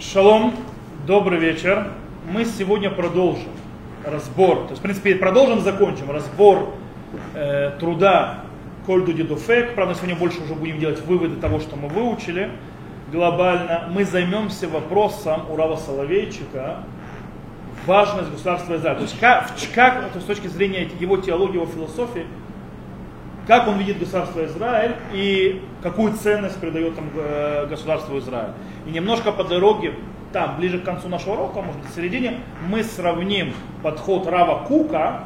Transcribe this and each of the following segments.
Шалом, добрый вечер. Мы сегодня продолжим разбор, то есть, в принципе, продолжим, закончим разбор э, труда Кольду Дедуфек. Правда, сегодня больше уже будем делать выводы того, что мы выучили глобально. Мы займемся вопросом Урава Соловейчика, важность государства Израиля. То есть, как, как то есть, с точки зрения его теологии, его философии, как он видит государство Израиль и какую ценность придает там э, государству Израиль. И немножко по дороге, там, ближе к концу нашего урока, может быть, в середине, мы сравним подход Рава Кука,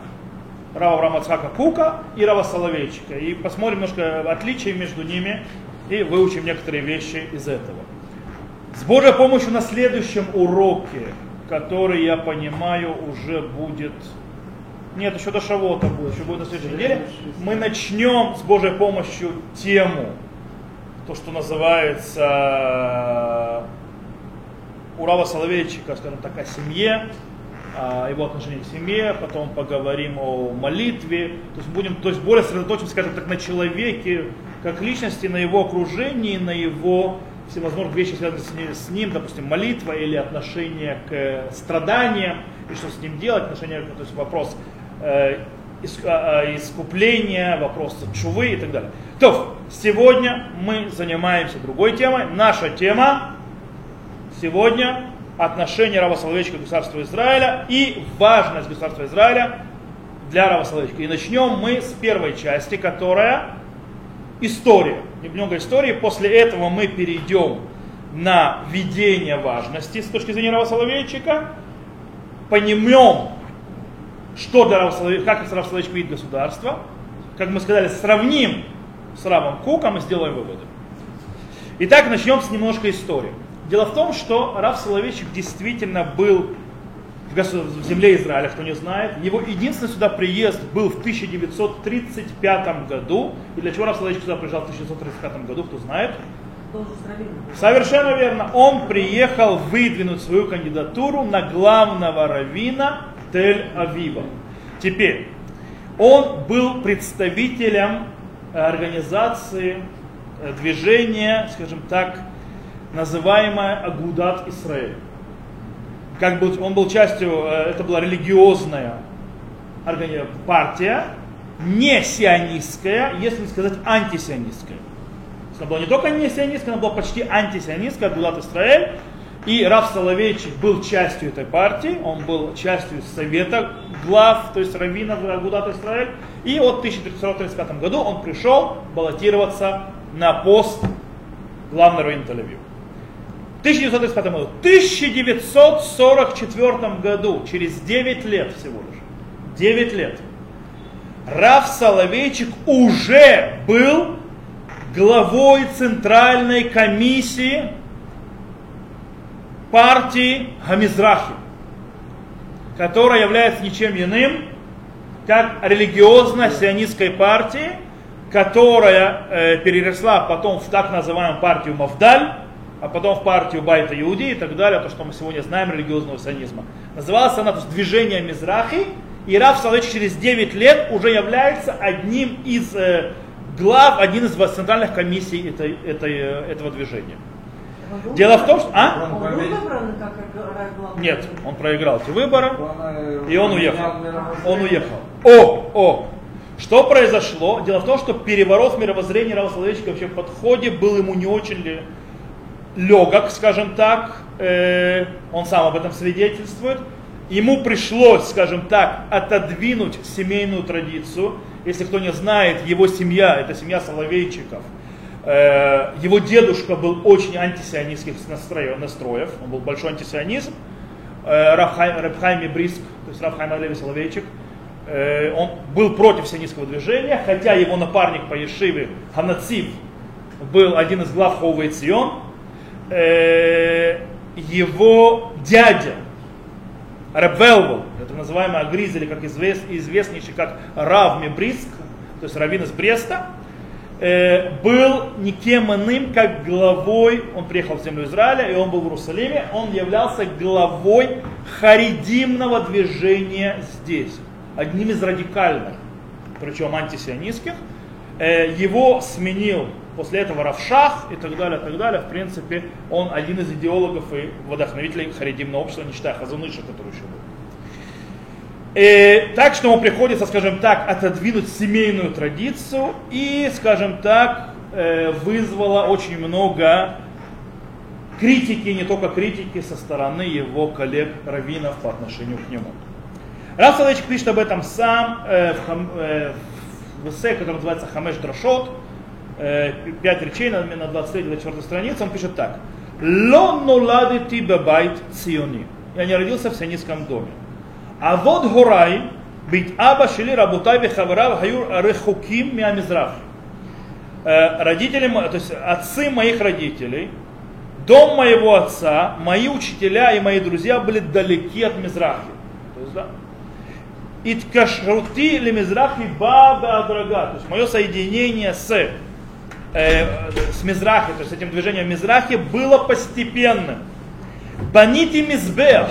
Рава Рамацхака Кука и Рава Соловейчика. И посмотрим немножко отличия между ними и выучим некоторые вещи из этого. С Божьей помощью на следующем уроке, который, я понимаю, уже будет нет, еще до Шавота будет, еще будет на следующей неделе. Мы начнем с Божьей помощью тему, то, что называется Урава Соловейчика, скажем так, о семье, его отношении к семье, потом поговорим о молитве, то есть будем, то есть более сосредоточимся, скажем так, на человеке, как личности, на его окружении, на его всевозможных вещи, связанных с ним, допустим, молитва или отношение к страданиям, и что с ним делать, отношение, то есть вопрос искупления, вопросы чувы и так далее. То, сегодня мы занимаемся другой темой. Наша тема сегодня отношение раба Соловейчика к государству Израиля и важность государства Израиля для раба Соловейчика. И начнем мы с первой части, которая история. Немного истории. После этого мы перейдем на введение важности с точки зрения раба Соловейчика. Что для Рава Соловейчика, как Рав Соловейчик видит государство. Как мы сказали, сравним с Равом Куком и сделаем выводы. Итак, начнем с немножко истории. Дело в том, что Рав Соловейчик действительно был в, в земле Израиля, кто не знает. Его единственный сюда приезд был в 1935 году. И для чего Рав Соловейчик сюда приезжал в 1935 году, кто знает? Совершенно верно. Он приехал выдвинуть свою кандидатуру на главного равина Тель-Авива. Теперь, он был представителем э, организации э, движения, скажем так, называемая Агудат Израиль. Как бы он был частью, э, это была религиозная партия, не сионистская, если не сказать антисионистская. Она была не только не сионистская, она была почти антисионистская, Агудат Израиль. И Раф Соловейчик был частью этой партии, он был частью совета глав, то есть раввинов Агудат Израиль. И вот в 1335 году он пришел баллотироваться на пост главного раввина Тель-Авива. В 1935 году. В 1944 году, через 9 лет всего лишь, 9 лет, Раф Соловейчик уже был главой Центральной комиссии партии Хамизрахи, которая является ничем иным, как религиозно-сионистской партии, которая э, переросла потом в так называемую партию Мавдаль, а потом в партию Байта Иуди и так далее, то, что мы сегодня знаем религиозного сионизма. Называлась она то есть, движение Мизрахи, и Раф Салович через 9 лет уже является одним из э, глав, один из центральных комиссий этой, этой, э, этого движения. Дело в том, что... А? Нет, он проиграл эти выборы, и он уехал. Он уехал. О, о, что произошло? Дело в том, что переворот мировоззрения Рава Соловейчика вообще в подходе был ему не очень легок, скажем так. Э, он сам об этом свидетельствует. Ему пришлось, скажем так, отодвинуть семейную традицию. Если кто не знает, его семья, это семья Соловейчиков – его дедушка был очень антисионистских настроев, настроев, он был большой антисионизм. Э, Рабхайм Бриск, то есть Рабхайм Леви Соловейчик, э, он был против сионистского движения, хотя его напарник по Ешиве Ханацив был один из глав Ховы Цион. Его дядя Рабвелвел, это называемый Агриз, или как известнейший как Рав Мебриск, то есть раввин из Бреста, Э, был никем иным, как главой, он приехал в землю Израиля, и он был в Иерусалиме, он являлся главой харидимного движения здесь, одним из радикальных, причем антисионистских. Э, его сменил после этого Равшах и так далее, так далее. В принципе, он один из идеологов и вдохновителей харидимного общества, не считая Хазуныша, который еще был. И, так что ему приходится, скажем так, отодвинуть семейную традицию и, скажем так, э, вызвало очень много критики, не только критики со стороны его коллег раввинов по отношению к нему. Раф Соловейчик пишет об этом сам э, в, хам, э, в эссе, который называется Хамеш Драшот, э, пять речей на, на 23-24 странице, он пишет так. Ло ноладити бабайт циони. Я не родился в сионистском доме. А вот горай, быть аба шили рабутай вихаварав хаюр рехуким миамизрах. Родители, то есть отцы моих родителей, дом моего отца, мои учителя и мои друзья были далеки от Мизрахи. То есть, да, Иткашрути ли Мизрахи баба дорога. То есть мое соединение с, э, с Мизрахи, то есть с этим движением Мизрахи было постепенным. Банити Мизбех,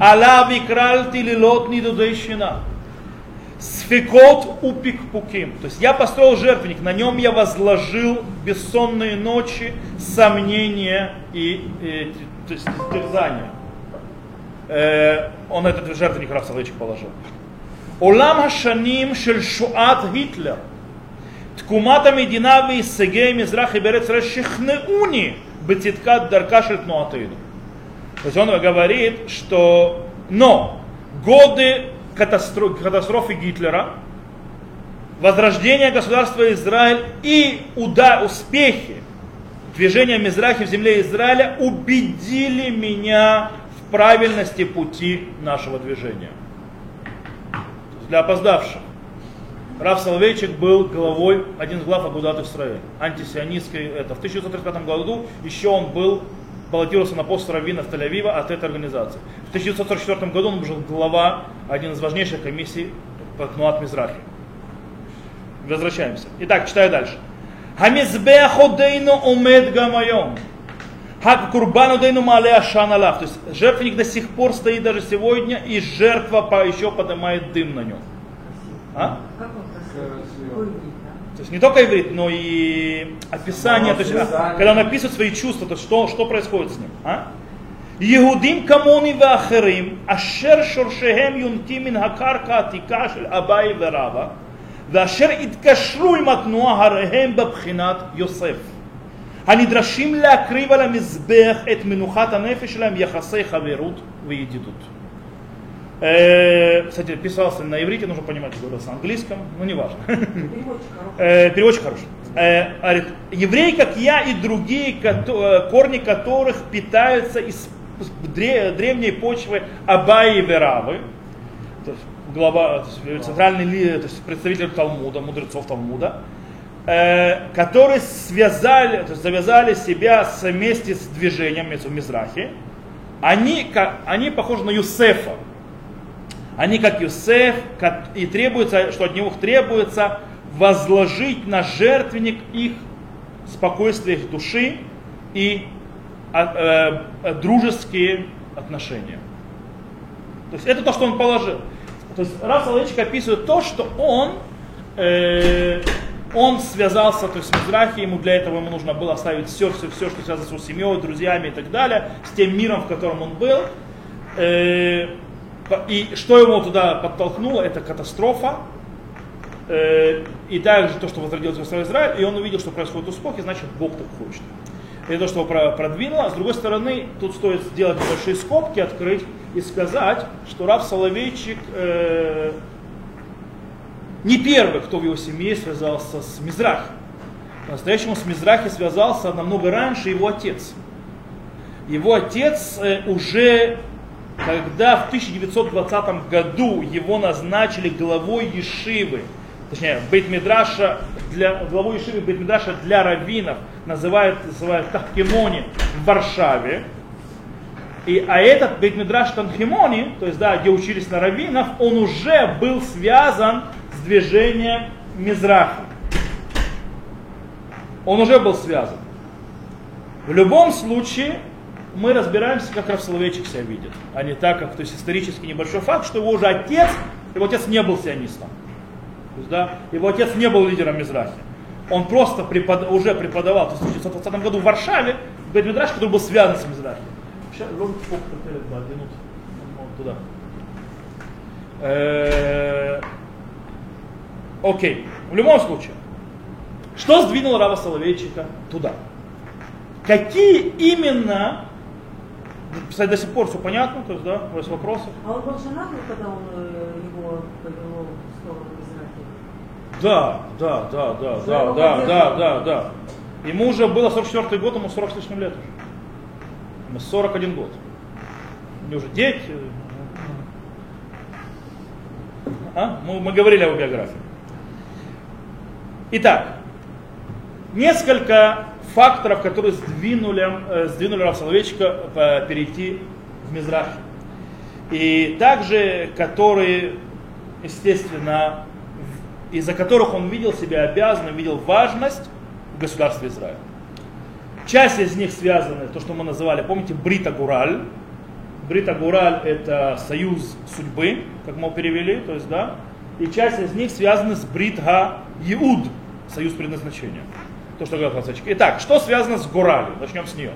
Алав икралти лилот нидудейщина. Сфикот упикпуким. То есть я построил жертвенник, на нем я возложил бессонные ночи, сомнения и, и то есть, терзания. Э, он этот жертвенник Раф Соловейчик положил. עולם השנים של שואת היטלר, תקומת המדינה והישגי מזרחי בארץ ישראל שכנעוני בצדקת דרכה של תנועתנו. То есть он говорит, что но годы катастрофы Гитлера, возрождение государства Израиль и уда, успехи движения Мизрахи в земле Израиля убедили меня в правильности пути нашего движения для опоздавших. Раф Соловейчик был главой, один из глав Агудат Исраиль, антисионистской это. В 1935 году еще он был, баллотировался на пост раввина в Тель-Авива от этой организации. В 1944 году он был глава, один из важнейших комиссий по Кнуат Мизрахи. Возвращаемся. Итак, читаю дальше. Хамизбех одейну умед гамайом. Хак курбану дейну мале ашан алав. То есть жертвенник до сих пор стоит даже сегодня, и жертва еще поднимает дым на нем. А? То есть не только иврит, но и описание, то есть, когда он описывает свои чувства, то что, что происходит с ним. А? יהודים כמוני ואחרים, אשר שורשיהם יונקים מן הקרקע העתיקה של אביי ורבא, ואשר התקשרו עם התנועה הרי הם בבחינת יוסף. הנדרשים להקריב על המזבח את מנוחת הנפש שלהם יחסי חברות וידידות. Кстати, писался на иврите, нужно понимать, что говорился на английском, но не важно. Переводчик хороший. Говорит, евреи, как я и другие, корни которых питаются из древней почвы Абаи и Веравы, глава, центральный то есть представитель Талмуда, мудрецов Талмуда, Э, которые связали, то есть завязали себя вместе с движением в Мизрахе, они, как, они похожи на Юсефа. Они как Юсеф, как, и требуется, что от него требуется возложить на жертвенник их спокойствие их души и э, э, дружеские отношения. То есть это то, что он положил. То есть Раф Соловейчик описывает то, что он э, он связался то есть, с Мизрахи, ему для этого ему нужно было оставить все, все, все, что связано с его семьей, друзьями и так далее, с тем миром, в котором он был. Э, и что его туда подтолкнуло, это катастрофа, э, и также то, что возродилось в Израиль, и он увидел, что происходит успех, и значит Бог так хочет. Это то, что его продвинуло. С другой стороны, тут стоит сделать небольшие скобки, открыть и сказать, что Раб Соловейчик э, не первый, кто в его семье связался с Мизрах. По-настоящему с Мизрахи связался намного раньше его отец. Его отец э, уже, когда в 1920 году его назначили главой Ешивы, точнее, Бейтмидраша для, главой Ешивы Бейтмидраша для раввинов, называют, называют Тахкимони в Варшаве, и, а этот Бейтмидраш Танхимони, то есть, да, где учились на раввинов, он уже был связан с движением Мизраха. Он уже был связан. В любом случае, мы разбираемся, как Равсоловейчик себя видит, а не так, как то есть исторически небольшой факт, что его уже отец, его отец не был сионистом. есть, да, его отец не был лидером Мизрахи. Он просто препод... уже преподавал в 1920 году в Варшаве, в Бет-Мидраш, который был связан с Мизрахи. Сейчас, туда. Э, окей. В любом случае, что сдвинуло Рава Соловейчика туда? Какие именно, кстати, до сих пор все понятно, то есть, да, есть вопросы? А он был женат, когда он э, его повело в сторону Израиля? Да, да, да, да, да, да, да, да, да. Ему уже было 44 год, ему 40 с лишним лет уже. Ему 41 год. У него уже дети, а? Мы, мы говорили о биографии. Итак, несколько факторов, которые сдвинули, э, сдвинули Рав Соловейчика э, перейти в Мизрахи. И также, которые, естественно, из-за которых он видел себя обязанным, видел важность в государстве Израиль. Часть из них связаны, то, что мы называли, помните, Брита Гураль, Брита Гураль это союз судьбы, как мы перевели, то есть, да, и часть из них связаны с Бритга Иуд, союз предназначения. То, что говорил Хасачик. Итак, что связано с Гуралью? Начнем с нее.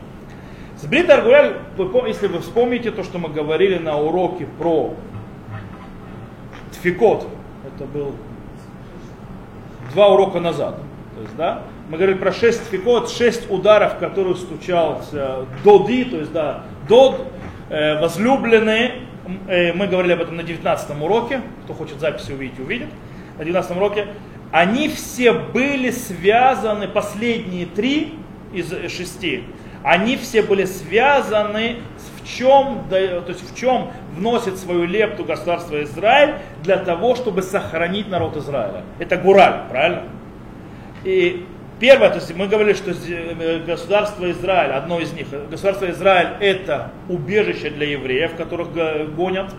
С Брита Гураль, если вы вспомните то, что мы говорили на уроке про Тфикот, это был два урока назад. То есть, да, мы говорили про шесть фикот, шесть ударов, которые стучался Доди, то есть, да, Дод, Э, возлюбленные, э, мы говорили об этом на 19 уроке, кто хочет записи увидеть, увидит, на 19 уроке, они все были связаны, последние три из шести, они все были связаны в чем, то есть в чем вносит свою лепту государство Израиль для того, чтобы сохранить народ Израиля. Это Гураль, правильно? И Первое, то есть мы говорили, что э, государство Израиль, одно из них, государство Израиль это убежище для евреев, которых гонят,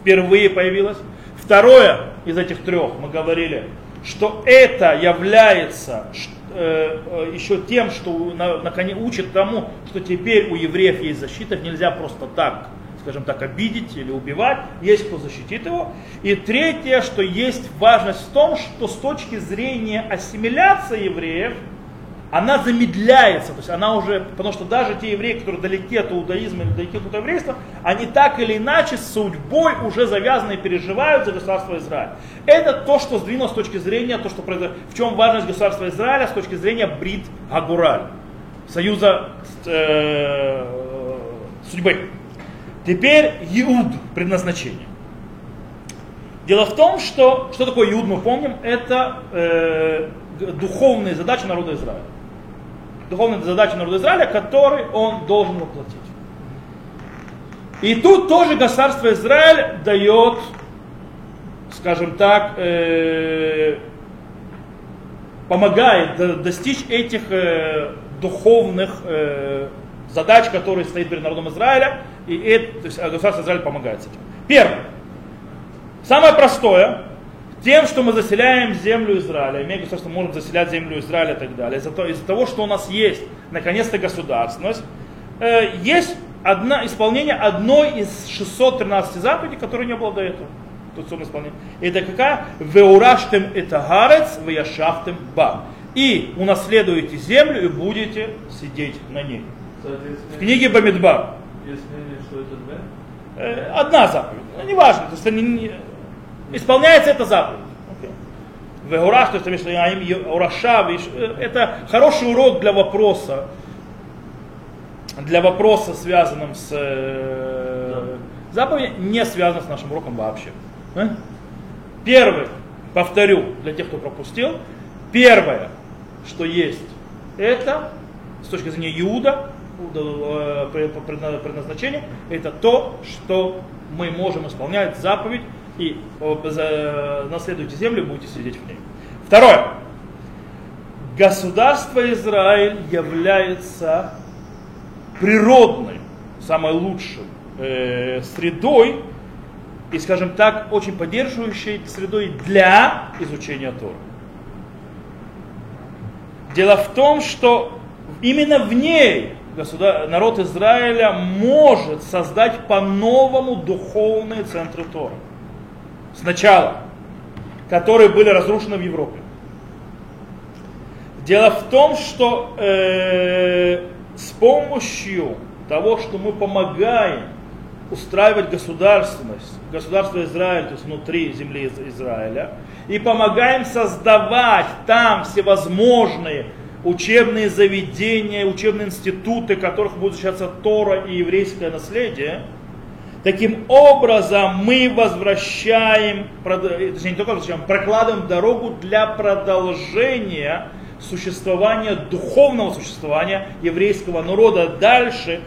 впервые появилось. Второе из этих трех мы говорили, что это является э, э, еще тем, что на, на, учит тому, что теперь у евреев есть защита, нельзя просто так скажем так, обидеть или убивать, есть кто защитит его. И третье, что есть важность в том, что с точки зрения ассимиляции евреев, она замедляется, то есть она уже, потому что даже те евреи, которые далеки от иудаизма или далеки от еврейства, они так или иначе судьбой уже завязаны и переживают за государство Израиль. Это то, что сдвинуло с точки зрения, то, что произошло, в чем важность государства Израиля с точки зрения Брит Агураль, союза э, судьбы. Теперь Иуд, предназначение. Дело в том, что, что такое Иуд, мы помним, это э, духовные задачи народа Израиля. Духовные задачи народа Израиля, которые он должен воплотить. И тут тоже государство Израиль дает, скажем так, э, помогает достичь этих э, духовных э, задач, которые стоит перед народом Израиля, и это, то есть государство Израиль помогает с этим. Первое. Самое простое, тем, что мы заселяем землю Израиля, имея государство, можем заселять землю Израиля и так далее, из-за того, из того что у нас есть, наконец-то, государственность, э, есть одно, исполнение одной из 613 заповедей, которой не было до этого. Тут исполнение. Это какая? Веураштем это гарец, веяшафтем ба. И унаследуете землю и будете сидеть на ней. В книге Бамидбар. Есть мнение, что это две? Э, одна заповедь. Ну, неважно. То есть, не, исполняется эта заповедь. Вегураш, то есть, ураша, э, это хороший урок для вопроса, для вопроса, связанным с э, заповедью, не связанным с нашим уроком вообще. Первый, повторю, для тех, кто пропустил, первое, что есть, это с точки зрения Иуда, Э, предназначение, это то, что мы можем исполнять заповедь и наследуйте землю, будете сидеть в ней. Второе. Государство Израиль является природной, самой лучшей э, средой и, скажем так, очень поддерживающей средой для изучения Тора. Дело в том, что именно в ней государ... народ Израиля может создать по-новому духовные центры Тора. Сначала которые были разрушены в Европе. Дело в том, что э, с помощью того, что мы помогаем устраивать государственность, государство Израиль, то есть внутри земли Израиля, и помогаем создавать там всевозможные учебные заведения, учебные институты, в которых будет изучаться Тора и еврейское наследие, таким образом мы возвращаем, точнее не только возвращаем, прокладываем дорогу для продолжения существования, духовного существования еврейского народа. Дальше,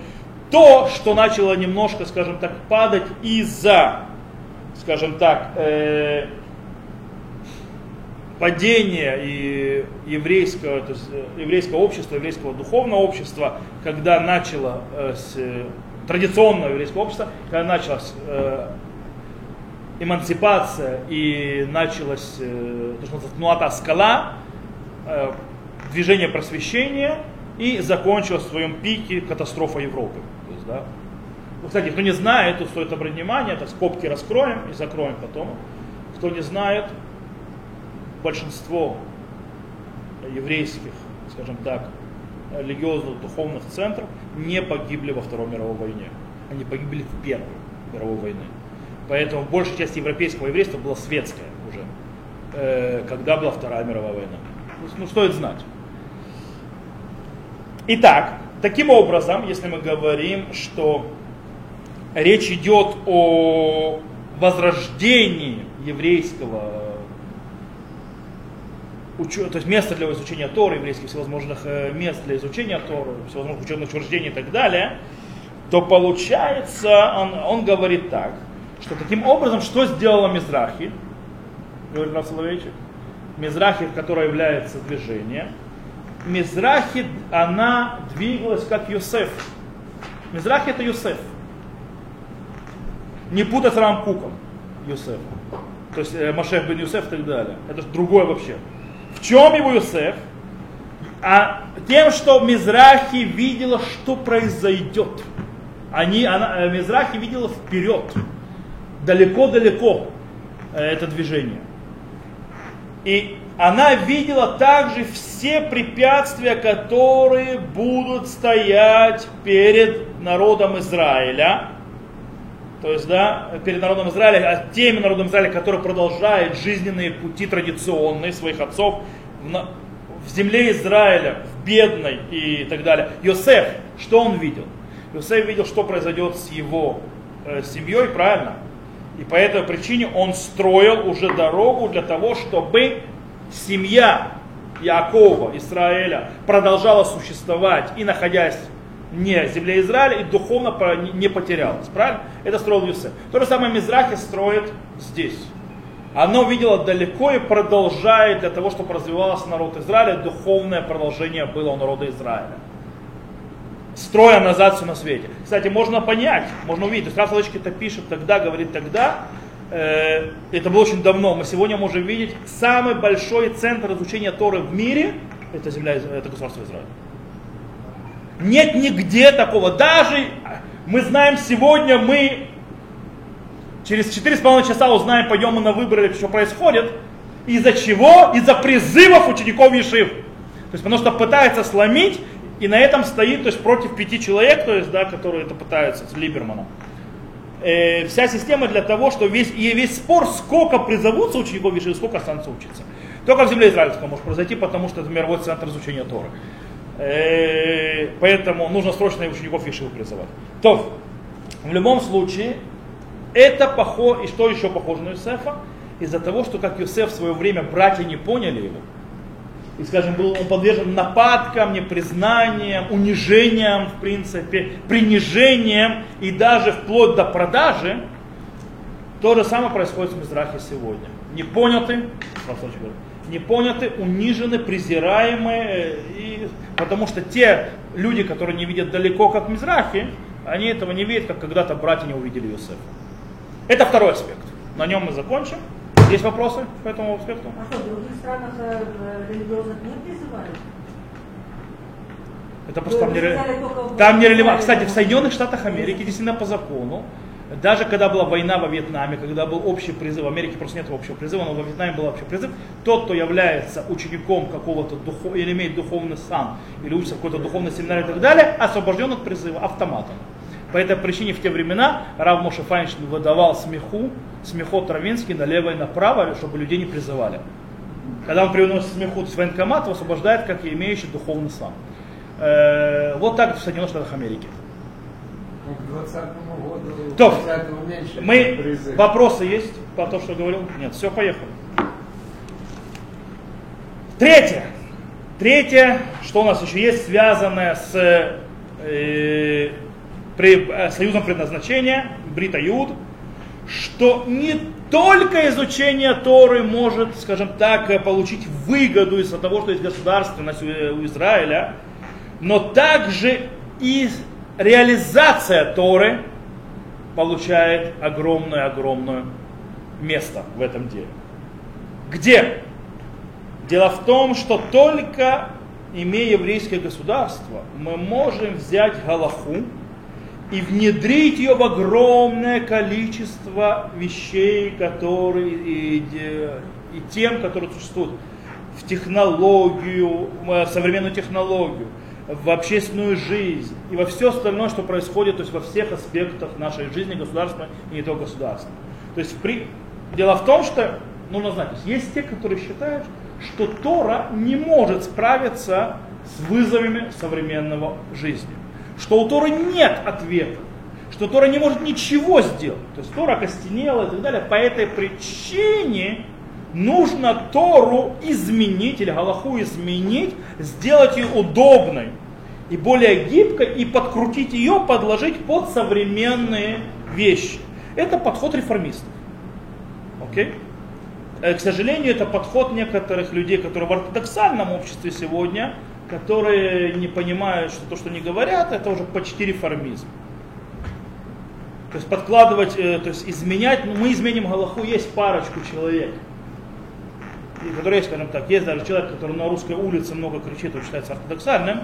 то, что начало немножко, скажем так, падать из-за, скажем так, э, падения и еврейского, то есть, э, еврейского общества, еврейского духовного общества, когда начало э, с, традиционного еврейского общества, когда началась э, эмансипация и началась э, то, что называется, скала, э, движение просвещения и закончилась в своем пике катастрофа Европы. То есть, да. ну, кстати, кто не знает, то стоит обратить внимание, это скобки раскроем и закроем потом. Кто не знает, большинство еврейских, скажем так, религиозных духовных центров не погибли во Второй мировой войне. Они погибли в Первой мировой войне. Поэтому большая часть европейского еврейства была светская уже, э, когда была Вторая мировая война. Ну, стоит знать. Итак, таким образом, если мы говорим, что речь идет о возрождении еврейского то есть место для изучения Торы, еврейских всевозможных э, мест для изучения Торы, всевозможных учебных учреждений и так далее, то получается, он, он говорит так, что таким образом, что сделала Мизрахи, говорит Рав Соловейчик, Мизрахи, которая является движением, Мизрахи, она двигалась как Юсеф. Мизрахи это Юсеф. Не путать с Рамкуком Юсеф. То есть э, Машех бен Юсеф и так далее. Это другое вообще. В чем его Юсеф? А тем, что Мизрахи видела, что произойдет. Они, она, э, Мизрахи видела вперед, далеко-далеко э, это движение. И она видела также все препятствия, которые будут стоять перед народом Израиля. То есть, да, перед народом Израиля, а теми народом Израиля, который продолжает жизненные пути традиционные своих отцов в, в земле Израиля, в бедной и так далее. Йосеф, что он видел? Йосеф видел, что произойдет с его э, семьей, правильно? И по этой причине он строил уже дорогу для того, чтобы семья Якова, Израиля, продолжала существовать и находясь не земле Израиля и духовно не потерялась. Правильно? Это строил Юсеф. То же самое Мизрахи строит здесь. Оно видело далеко и продолжает для того, чтобы развивался народ Израиля. Духовное продолжение было у народа Израиля. Строя назад все на свете. Кстати, можно понять, можно увидеть. То есть это пишет тогда, говорит тогда, Э, это было очень давно, мы сегодня можем видеть самый большой центр изучения Торы в мире, это земля, это государство Израиль. Нет нигде такого. Даже мы знаем сегодня, мы через 4,5 часа узнаем, пойдем мы на выборы, что происходит. Из-за чего? Из-за призывов учеников Ешив. То есть потому что пытается сломить, и на этом стоит, то есть против пяти человек, то есть, да, которые это пытаются, с Либерманом э, вся система для того, что весь, и весь спор, сколько призовутся учеников Виши, сколько останутся учиться. Только в земле израильском может произойти, потому что это мировой центр изучения Торы. Э, поэтому нужно срочно учеников Виши призывать. То, в любом случае, это похоже, и что еще похоже на Юсефа? Из-за того, что как Юсеф в свое время братья не поняли его, и, скажем, был он подвержен нападкам, непризнаниям, унижениям, в принципе, принижениям и даже вплоть до продажи, то же самое происходит в Мизрахе сегодня. Не поняты, не поняты, унижены, презираемые, э, и, потому что те люди, которые не видят далеко, как Мизрахи, они этого не видят, как когда-то братья не увидели Иосифа. Это второй аспект. На нем мы закончим. Есть вопросы по этому аспекту? А что, в других странах э, религиозных не призывали? Это просто там не, там не релевантно. Кстати, в Соединенных Штатах Америки действительно по закону Даже когда была война во Вьетнаме, когда был общий призыв, в Америке просто нет общего призыва, но во Вьетнаме был общий призыв, тот, кто является учеником какого-то духов, или имеет духовный сан, или учится в какой-то духовной семинаре и так далее, освобожден от призыва автоматом. По этой причине в те времена Рав Моше Файнштейн выдавал смеху, смехот Равинский налево и направо, чтобы людей не призывали. Когда он приносит смеху с военкомат, освобождает как и имеющий духовный сан. Э, вот так в Соединенных Штатах Америки. К 20 году То, 20 меньше мы, призыв. вопросы есть по тому, что говорил? Нет, все, поехали. Третье. Третье, что у нас еще есть, связанное с э, при, э, союзом предназначения, Брита Юд, что не только изучение Торы может, скажем так, э, получить выгоду из-за того, что есть государственность у э, у Израиля, но также и реализация Торы получает огромное-огромное место в этом деле. Где? Дело в том, что только имея еврейское государство, мы можем взять Галаху и внедрить ее в огромное количество вещей, которые и, и тем, которые существуют в технологию, в современную технологию, в общественную жизнь и во все остальное, что происходит, то есть во всех аспектах нашей жизни, государственной и не только государственной. То есть при... дело в том, что нужно знать, есть те, которые считают, что Тора не может справиться с вызовами современного жизни. Что у Торы нет ответа. Что Тора не может ничего сделать. То есть Тора костенела и так далее. По этой причине нужно Тору изменить или Галаху изменить, сделать ее удобной и более гибкой и подкрутить ее, подложить под современные вещи. Это подход реформистов. Окей? Э, К сожалению, это подход некоторых людей, которые в ортодоксальном обществе сегодня, которые не понимают, что то, что они говорят, это уже почти реформизм. То есть подкладывать, э, то есть изменять, ну, мы изменим Галаху, есть парочку человек, которые, скажем так, есть даже человек, который на русской улице много кричит, он считается ортодоксальным,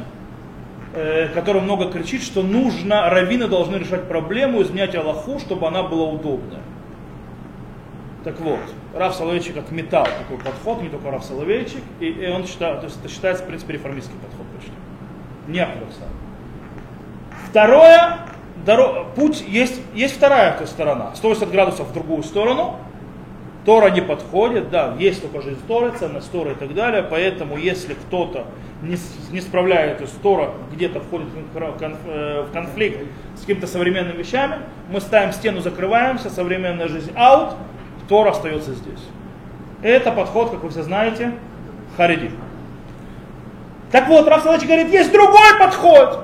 э, который много кричит, что нужно, раввины должны решать проблему, изменять Аллаху, чтобы она была удобная. Так вот, Раф Соловейчик отметал такой подход, не только Раф Соловейчик, и, и он считает, то есть это считается, в принципе, реформистский подход почти. Не ортодоксальный. Второе, доро- путь, есть, есть вторая сторона, 180 градусов в другую сторону, Тора не подходит, да, есть только жизнь Торы, ценность Торы и так далее, поэтому если кто-то не, с- не справляется, есть Тора где-то входит э, в конфликт с какими-то современными вещами, мы ставим стену, закрываемся, современная жизнь аут, Тора остается здесь. Это подход, как вы все знаете, Хариди. Так вот, Раф говорит, есть другой подход.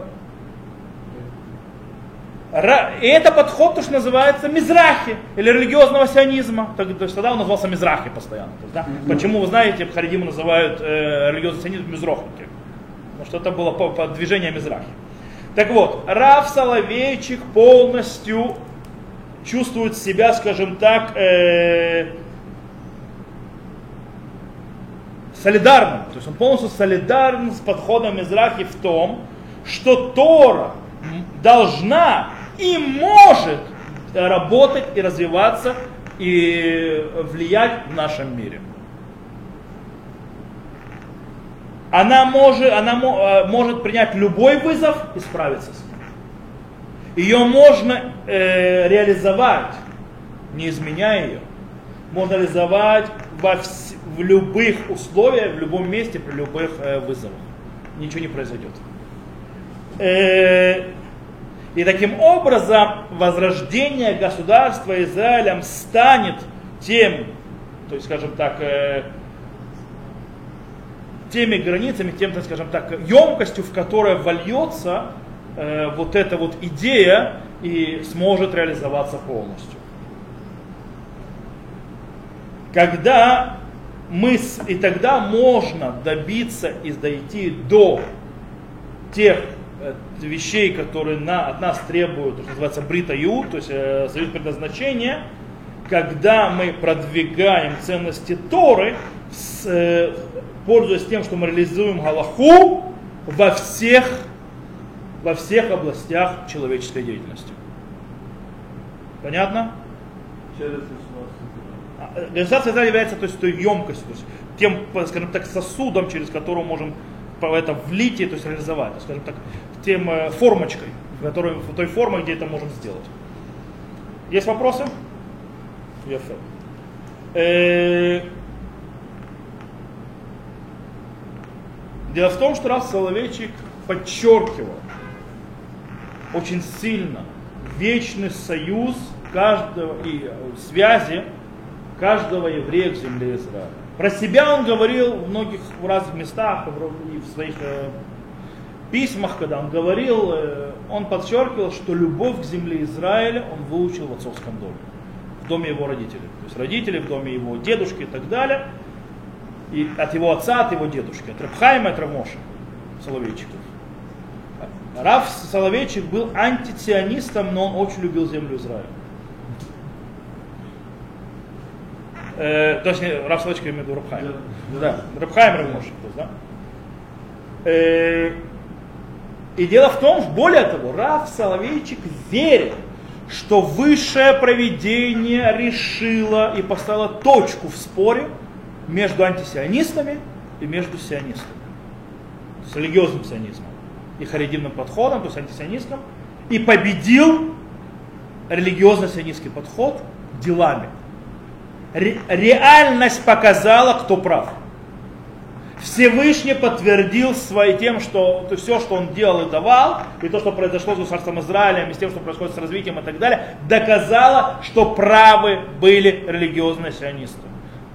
И это подход, то, что называется мизрахи, или религиозного сионизма. То есть тогда он назывался мизрахи постоянно. То есть, да? Почему, вы знаете, харидимы называют э, религиозный сионизм мизрохники? Потому что это было по, по движение мизрахи. Так вот, Раф Соловейчик полностью чувствует себя, скажем так, э, солидарным. То есть он полностью солидарен с подходом Мизрахи в том, что Тора должна и может работать и развиваться и влиять в нашем мире. Она может, она э, может принять любой вызов и справиться с ним. Ее можно э, реализовать, не изменяя ее. Можно реализовать во вс- в любых условиях, в любом месте, при любых э, вызовах. Ничего не произойдет. Э, и таким образом возрождение государства Израилем станет тем, то есть, скажем так, э, теми границами, тем, так скажем так, емкостью, в которой вольется э, вот эта вот идея и сможет реализоваться полностью. Когда мы, и тогда можно добиться и дойти до тех вещей, которые на, от нас требуют, то, что называется брита ю, то есть э, союз предназначения, когда мы продвигаем ценности Торы, с, э, пользуясь тем, что мы реализуем Галаху во всех, во всех областях человеческой деятельности. Понятно? Через. А, э, Государство Израиль является то есть, той емкостью, то есть тем, скажем так, сосудом, через который можем по- это влить и то есть, реализовать, скажем так, тем э, формочкой, которой, той форме, где это можем сделать. Есть вопросы? Э, Дело в том, что раз Соловейчик подчеркивал очень сильно вечный союз каждого и э, связи каждого еврея в земле Израиля. Про себя он говорил в многих в разных местах и в своих э, письмах, когда он говорил, э, он подчеркивал, что любовь к земле Израиля он выучил в отцовском доме, в доме его родителей. То есть родители в доме его дедушки и так далее. И от его отца, от его дедушки, от Рабхайма, от Рамоша, Соловейчиков. Раф Соловейчик был антисионистом, но он очень любил землю Израиля. Э, точнее, Раф Соловейчик имею в виду Рабхайм. Да, Рабхайм Рамош. то есть, да. Э, и дело в том, более того, Раф Соловейчик верит, что высшее проведение решило и поставило точку в споре между антисионистами и между сионистами. С религиозным сионизмом и харидимным подходом, то есть антисионистом, и победил религиозно-сионистский подход делами. Ре- реальность показала, кто прав. Всевышний подтвердил своим тем, что то все, что он делал и давал, и то, что произошло с государством Израилем, и с тем, что происходит с развитием и так далее, доказало, что правы были религиозные сионисты.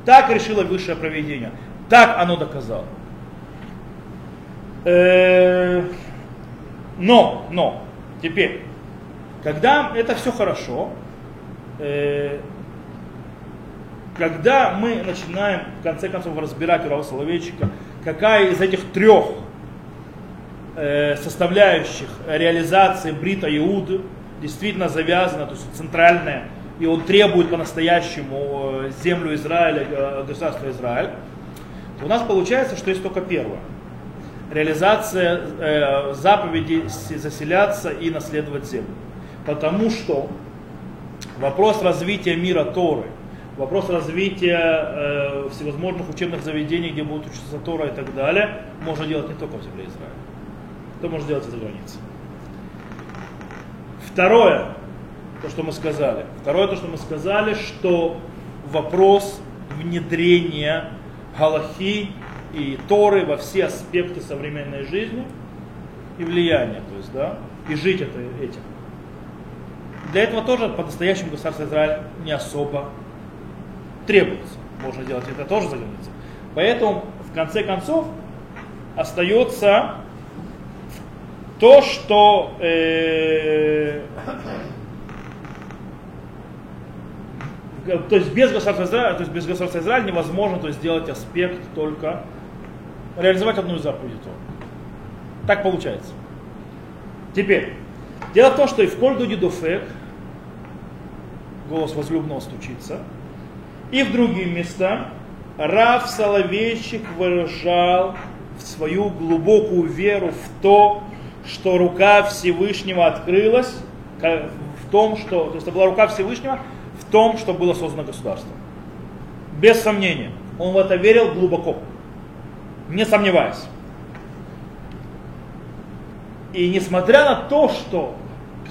Так решило высшее проведение. Так оно доказало. Э, Но, но, теперь, когда это все хорошо, э, когда мы начинаем в конце концов разбирать Урала Соловейчика, какая из этих трех э, составляющих реализации Брита Иуды действительно завязана, то есть центральная, и он требует по-настоящему э, землю Израиля, э, государство Израиль, то у нас получается, что есть только первое. Реализация э, заповеди заселяться и наследовать землю. Потому что вопрос развития мира Торы, вопрос развития э, всевозможных учебных заведений, где будут учиться Тора и так далее, можно делать не только в земле Израиля. Это можно делать и за границей. Второе, то, что мы сказали. Второе, то, что мы сказали, что вопрос внедрения Галахи и Торы во все аспекты современной жизни и влияния, то есть, да, и жить это, этим. Для этого тоже по-настоящему государство Израиль не особо требуется. Можно делать это тоже за границей. Поэтому, в конце концов, остается то, что э, то есть без государства Израиля, то есть без государства Израиль невозможно то есть, сделать аспект только реализовать одну из заповедей Торы. Так получается. Теперь, дело в том, что и в Кольду Дидофек голос возлюбленного стучится, и в другие места Рав Соловейчик выражал свою глубокую веру в то, что рука Всевышнего открылась, в том, что, то есть это была рука Всевышнего в том, что было создано государство. Без сомнения. Он в это верил глубоко, не сомневаясь. И несмотря на то, что,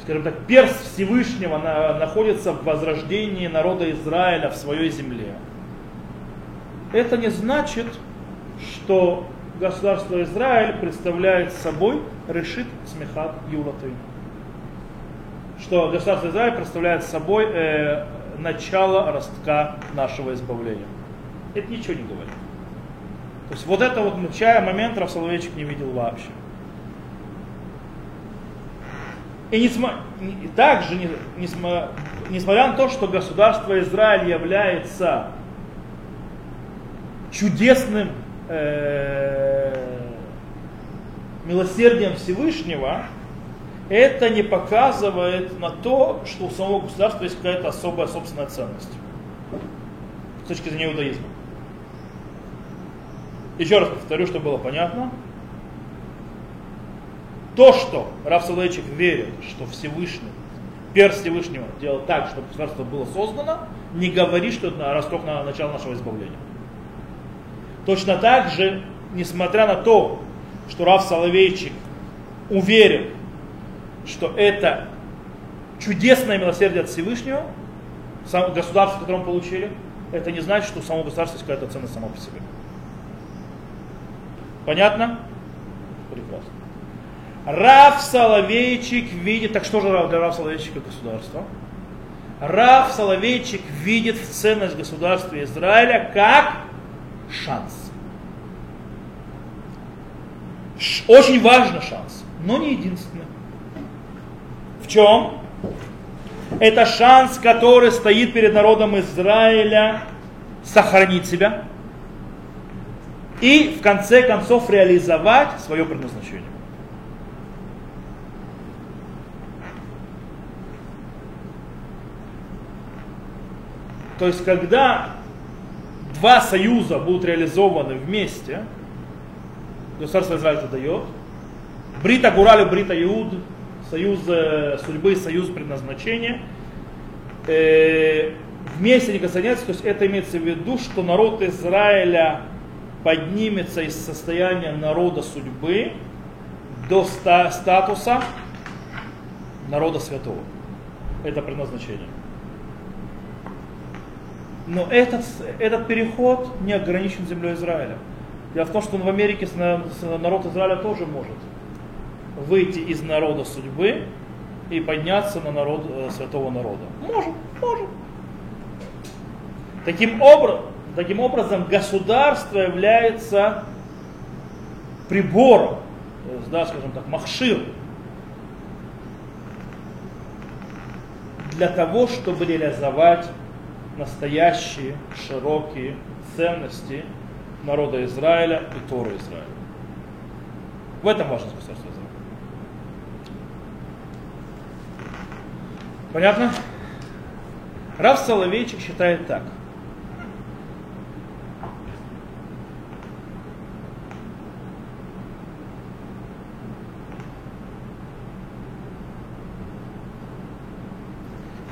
скажем так, перст Всевышнего на- находится в возрождении народа Израиля в своей земле, это не значит, что государство Израиль представляет собой решит смехат юлаты. Что государство Израиль представляет собой э, начало ростка нашего избавления. Это ничего не говорит. То есть вот это вот момент Рав Соловейчик не видел вообще. И, также, не- несма- несмотря на то, что государство Израиль является чудесным э, милосердием Всевышнего, это не показывает на то, что у самого государства есть какая-то особая собственная ценность с точки зрения иудаизма. Еще раз повторю, чтобы было понятно. То, что Раф Соловейчик верит, что Всевышний перст Всевышнего делал так, чтобы государство было создано, не говори, что это росток на начало нашего избавления. Точно так же, несмотря на то, что Рав Соловейчик уверен, что это чудесное милосердие от Всевышнего, государство, которое мы получили, это не значит, что у самого государства есть какая-то ценность сама по себе. Понятно? Прекрасно. Рав Соловейчик видит, так что же для Рав Соловейчика государство? Рав Соловейчик видит ценность государства Израиля как шанс. Очень важный шанс, но не единственный. В чем? Это шанс, который стоит перед народом Израиля сохранить себя и в конце концов реализовать свое предназначение. То есть, когда два союза будут реализованы вместе, государство Израиль это дает, Брита Гуралю, Брита Иуд, союз судьбы, союз предназначения, э, вместе не присоединяются, то есть это имеется в виду, что народ Израиля поднимется из состояния народа судьбы до ста- статуса народа святого. Это предназначение. Но этот, этот переход не ограничен землей Израиля. Дело в том, что в Америке народ Израиля тоже может выйти из народа судьбы и подняться на народ э, святого народа. Может, может. Таким образом, таким образом государство является прибором, да, скажем так, махшир, для того, чтобы реализовать настоящие широкие ценности народа Израиля и Тора Израиля. В этом важность государства Израиля. Понятно? Рав Соловейчик считает так.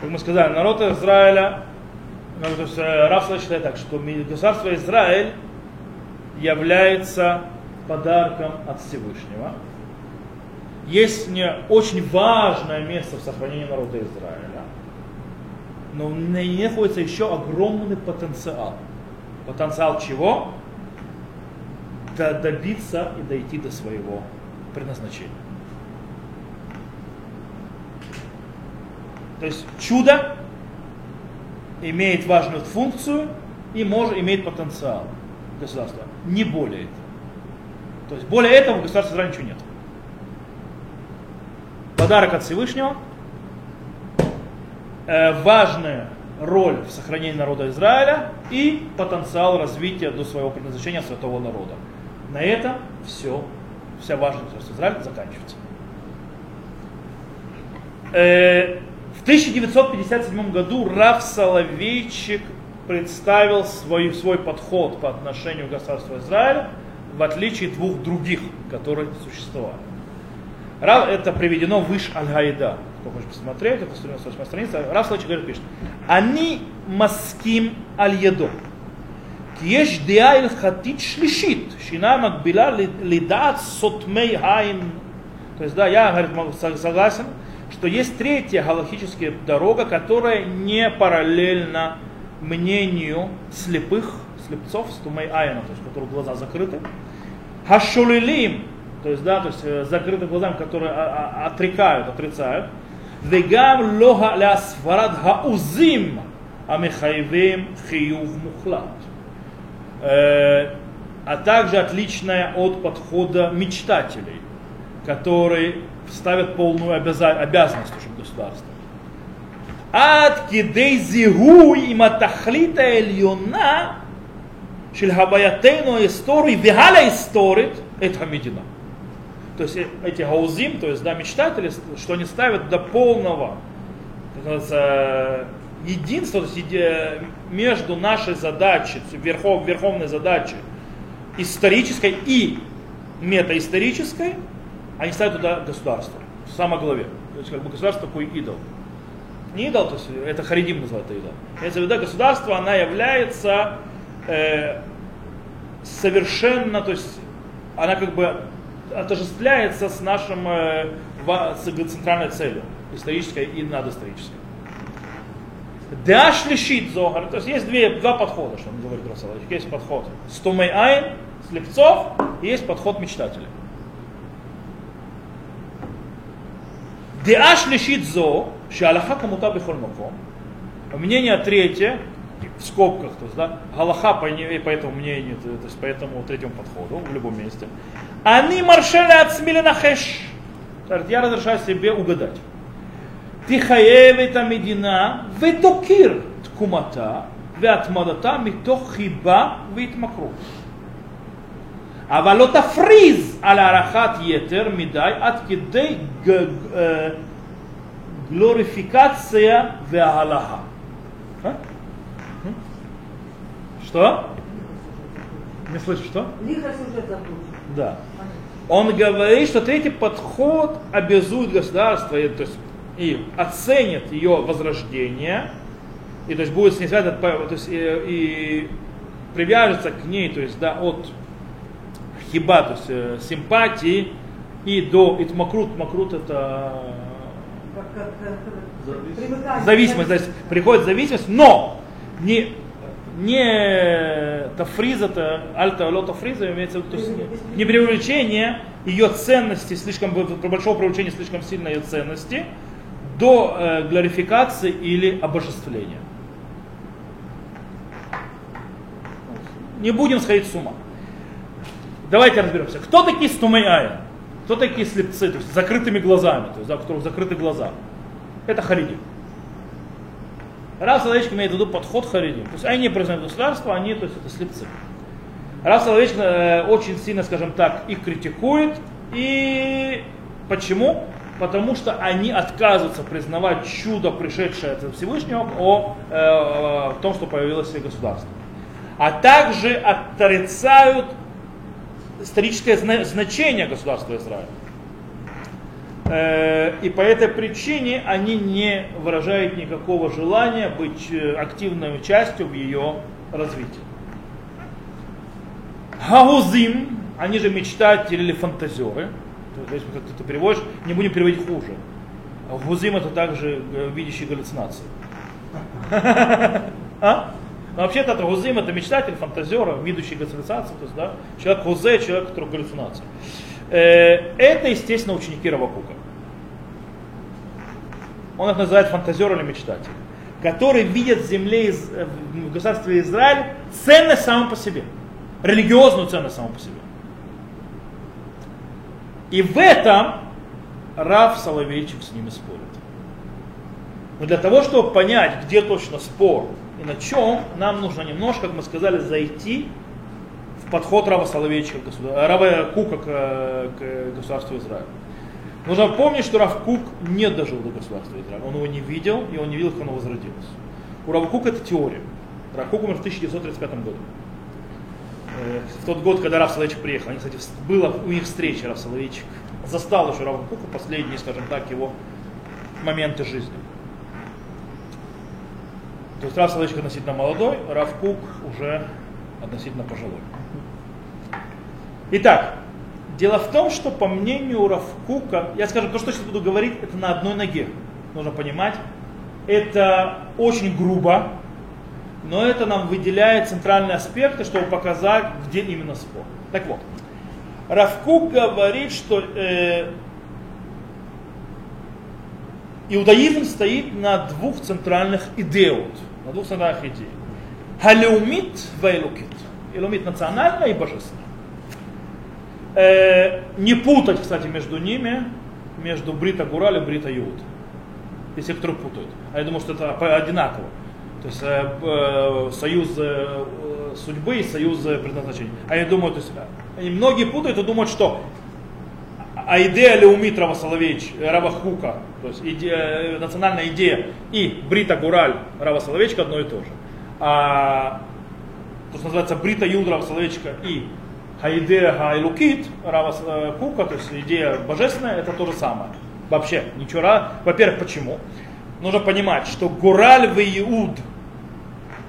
Как мы сказали, народ Израиля, то есть э, Соловейчик считает так, что государство Израиль является подарком от Всевышнего, есть мне очень важное место в сохранении народа Израиля, но в ней находится еще огромный потенциал. Потенциал чего? добиться и дойти до своего предназначения. То есть чудо имеет важную функцию и может, имеет потенциал государства. Не более этого. То есть более этого в государстве Израиля ничего нет подарок от Всевышнего, э, важная роль в сохранении народа Израиля и потенциал развития до своего предназначения святого народа. На это все, вся важность государства Израиля заканчивается. Э, в 1957 году Раф Соловейчик представил свой, свой подход по отношению к государству Израиля, в отличие от двух других, которые существовали. Рав, это приведено выше Аль-Гайда. Кто хочет посмотреть, это 198 страница. Рав Слачи говорит, пишет. Они маским аль-едо. יש דעה הלכתית שלישית, שהינה מקבילה לדעת סותמי העין. То есть, да, я говорит, согласен, что есть третья галактическая дорога, которая не параллельна мнению слепых, слепцов, стумей айна, то есть, у которых глаза закрыты. Хашулилим, то есть, да, то есть э, закрытым глазами, которые а, а, отрекают, отрицают. Вегам лоха ля сварад хаузим амихайвим хиюв мухлат. Э, а также отличная от подхода мечтателей, которые ставят полную обяза... обязанность уже государства. Ад кидей зигу и матахлита эльона шельхабаятейну истории вегаля историт это медина. То есть э, эти гаузим, то есть да, мечтатели, что они ставят до полного единства то есть, между нашей задачей, верхов, верховной задачей исторической и метаисторической, они ставят туда государство, в самой главе. То есть как бы государство такой идол. Не идол, то есть это Харидим называют это идол. Имеется в государство, она является э, совершенно, то есть она как бы отождествляется с нашим э, с центральной целью, исторической и надоисторической. Даш лишит Зогар, то есть есть две, два подхода, что он говорит Расалович. Есть подход стумей айн, слепцов, и есть подход мечтателей. Деа шлишит зо, шалаха комута бихоль маком. Мнение третье, в скобках, то есть, да, Галаха по, и по этому мнению, то есть по этому третьему подходу, в любом месте. Они маршали от на хэш. Я разрешаю себе угадать. Тихаевит амедина ветокир ткумата вятмадата митохиба хиба. אבל לא תפריז על הערכת יתר מדי עד כדי ג- ג- אה, גלוריפיקציה והעלאה. А? М? Что? Не слышу, что? Лихо сюжет закручен. Да. Он говорит, что третий подход обязует государство, и, то есть, и оценит ее возрождение, и то есть будет с ней связан, то есть, и, и привяжется к ней, то есть, да, от хиба, то есть э, симпатии, и до итмакрут, макрут это Зависимость. то есть приходит зависимость, но не не тафриз это альта лота фриза имеется в виду, то есть не, не привлечение ее ценности слишком большого привлечения слишком сильно ее ценности до э, глорификации или обожествления. Не будем сходить с ума. Давайте разберемся. Кто такие стумейая? Кто такие слепцы, то есть с закрытыми глазами, то есть да, у которых закрыты глаза? Это хариди. Рав Соловейчик имеет в виду подход харидим. То есть они не признают государство, они то есть, это слепцы. Рав Соловейчик э, очень сильно, скажем так, их критикует. И почему? Потому что они отказываются признавать чудо, пришедшее от Всевышнего, о, э, о том, что появилось государство. А также отрицают историческое зна- значение государства Израиля. Э, И по этой причине они не выражают никакого желания быть э, активной частью в ее развитии. Гаузим, они же мечтатели или фантазеры. Есть, как ты переводишь, не будем переводить хуже. Гузим это также э, видящий галлюцинации. А? Но вообще-то это гузим это мечтатель, фантазер, видящий галлюцинации. То есть, да, человек гузе, человек, который галлюцинации. Э, Это, естественно, ученики Равакука. Он их называет фантазер или мечтатель, который видит в земле, в государстве Израиль ценность саму по себе, религиозную ценность саму по себе. И в этом Рав Соловейчик с ними спорит. Но для того, чтобы понять, где точно спор и на чем, нам нужно немножко, как мы сказали, зайти в подход Рава Соловейчика, Рава Кука к, э, к государству Израиля. Нужно помнить, что Рав Кук не дожил до государства Израиля. Он его не видел, и он не видел, как оно возродилось. У Рава Кука это теория. Рав Кук умер в 1935 году. Э, В тот год, когда Рав Соловейчик приехал, они, кстати, была у них встреча Рав Соловейчик. Застал еще Рава Кука последние, скажем так, его моменты жизни. То есть Рав Соловейчик относительно молодой, Рав Кук уже относительно пожилой. Итак, дело в том, что по мнению Равкука, я скажу, то, что сейчас буду говорить, это на одной ноге. Нужно понимать, это очень грубо, но это нам выделяет центральные аспекты, чтобы показать, где именно спор. Так вот, Равкук говорит, что э, иудаизм стоит на двух центральных идеот, на двух центральных идеях. Халеумит вайлукит. Илумит национальная и божественная. Э, не путать, кстати, между ними, между Брита Гураль и Брита Юд. Те, которые путают. А я думаю, что это одинаково. То есть э, э, союз э, э, судьбы и союз э, предназначения. А я думаю, то есть, э, многие путают и думают, что а идея Леумит Рава Соловейч, э, Рава Хука, то есть идея, э, национальная идея и Брита Гураль Рава Соловейчика одно и то же. А то, что называется Брита Юд Рава Соловейчика и Хаидея Хайлукит Рава Кука, то есть идея божественная, это то же самое. Вообще, ничего. ра- Во-первых, почему? нужно понимать, что Гураль в Иуд,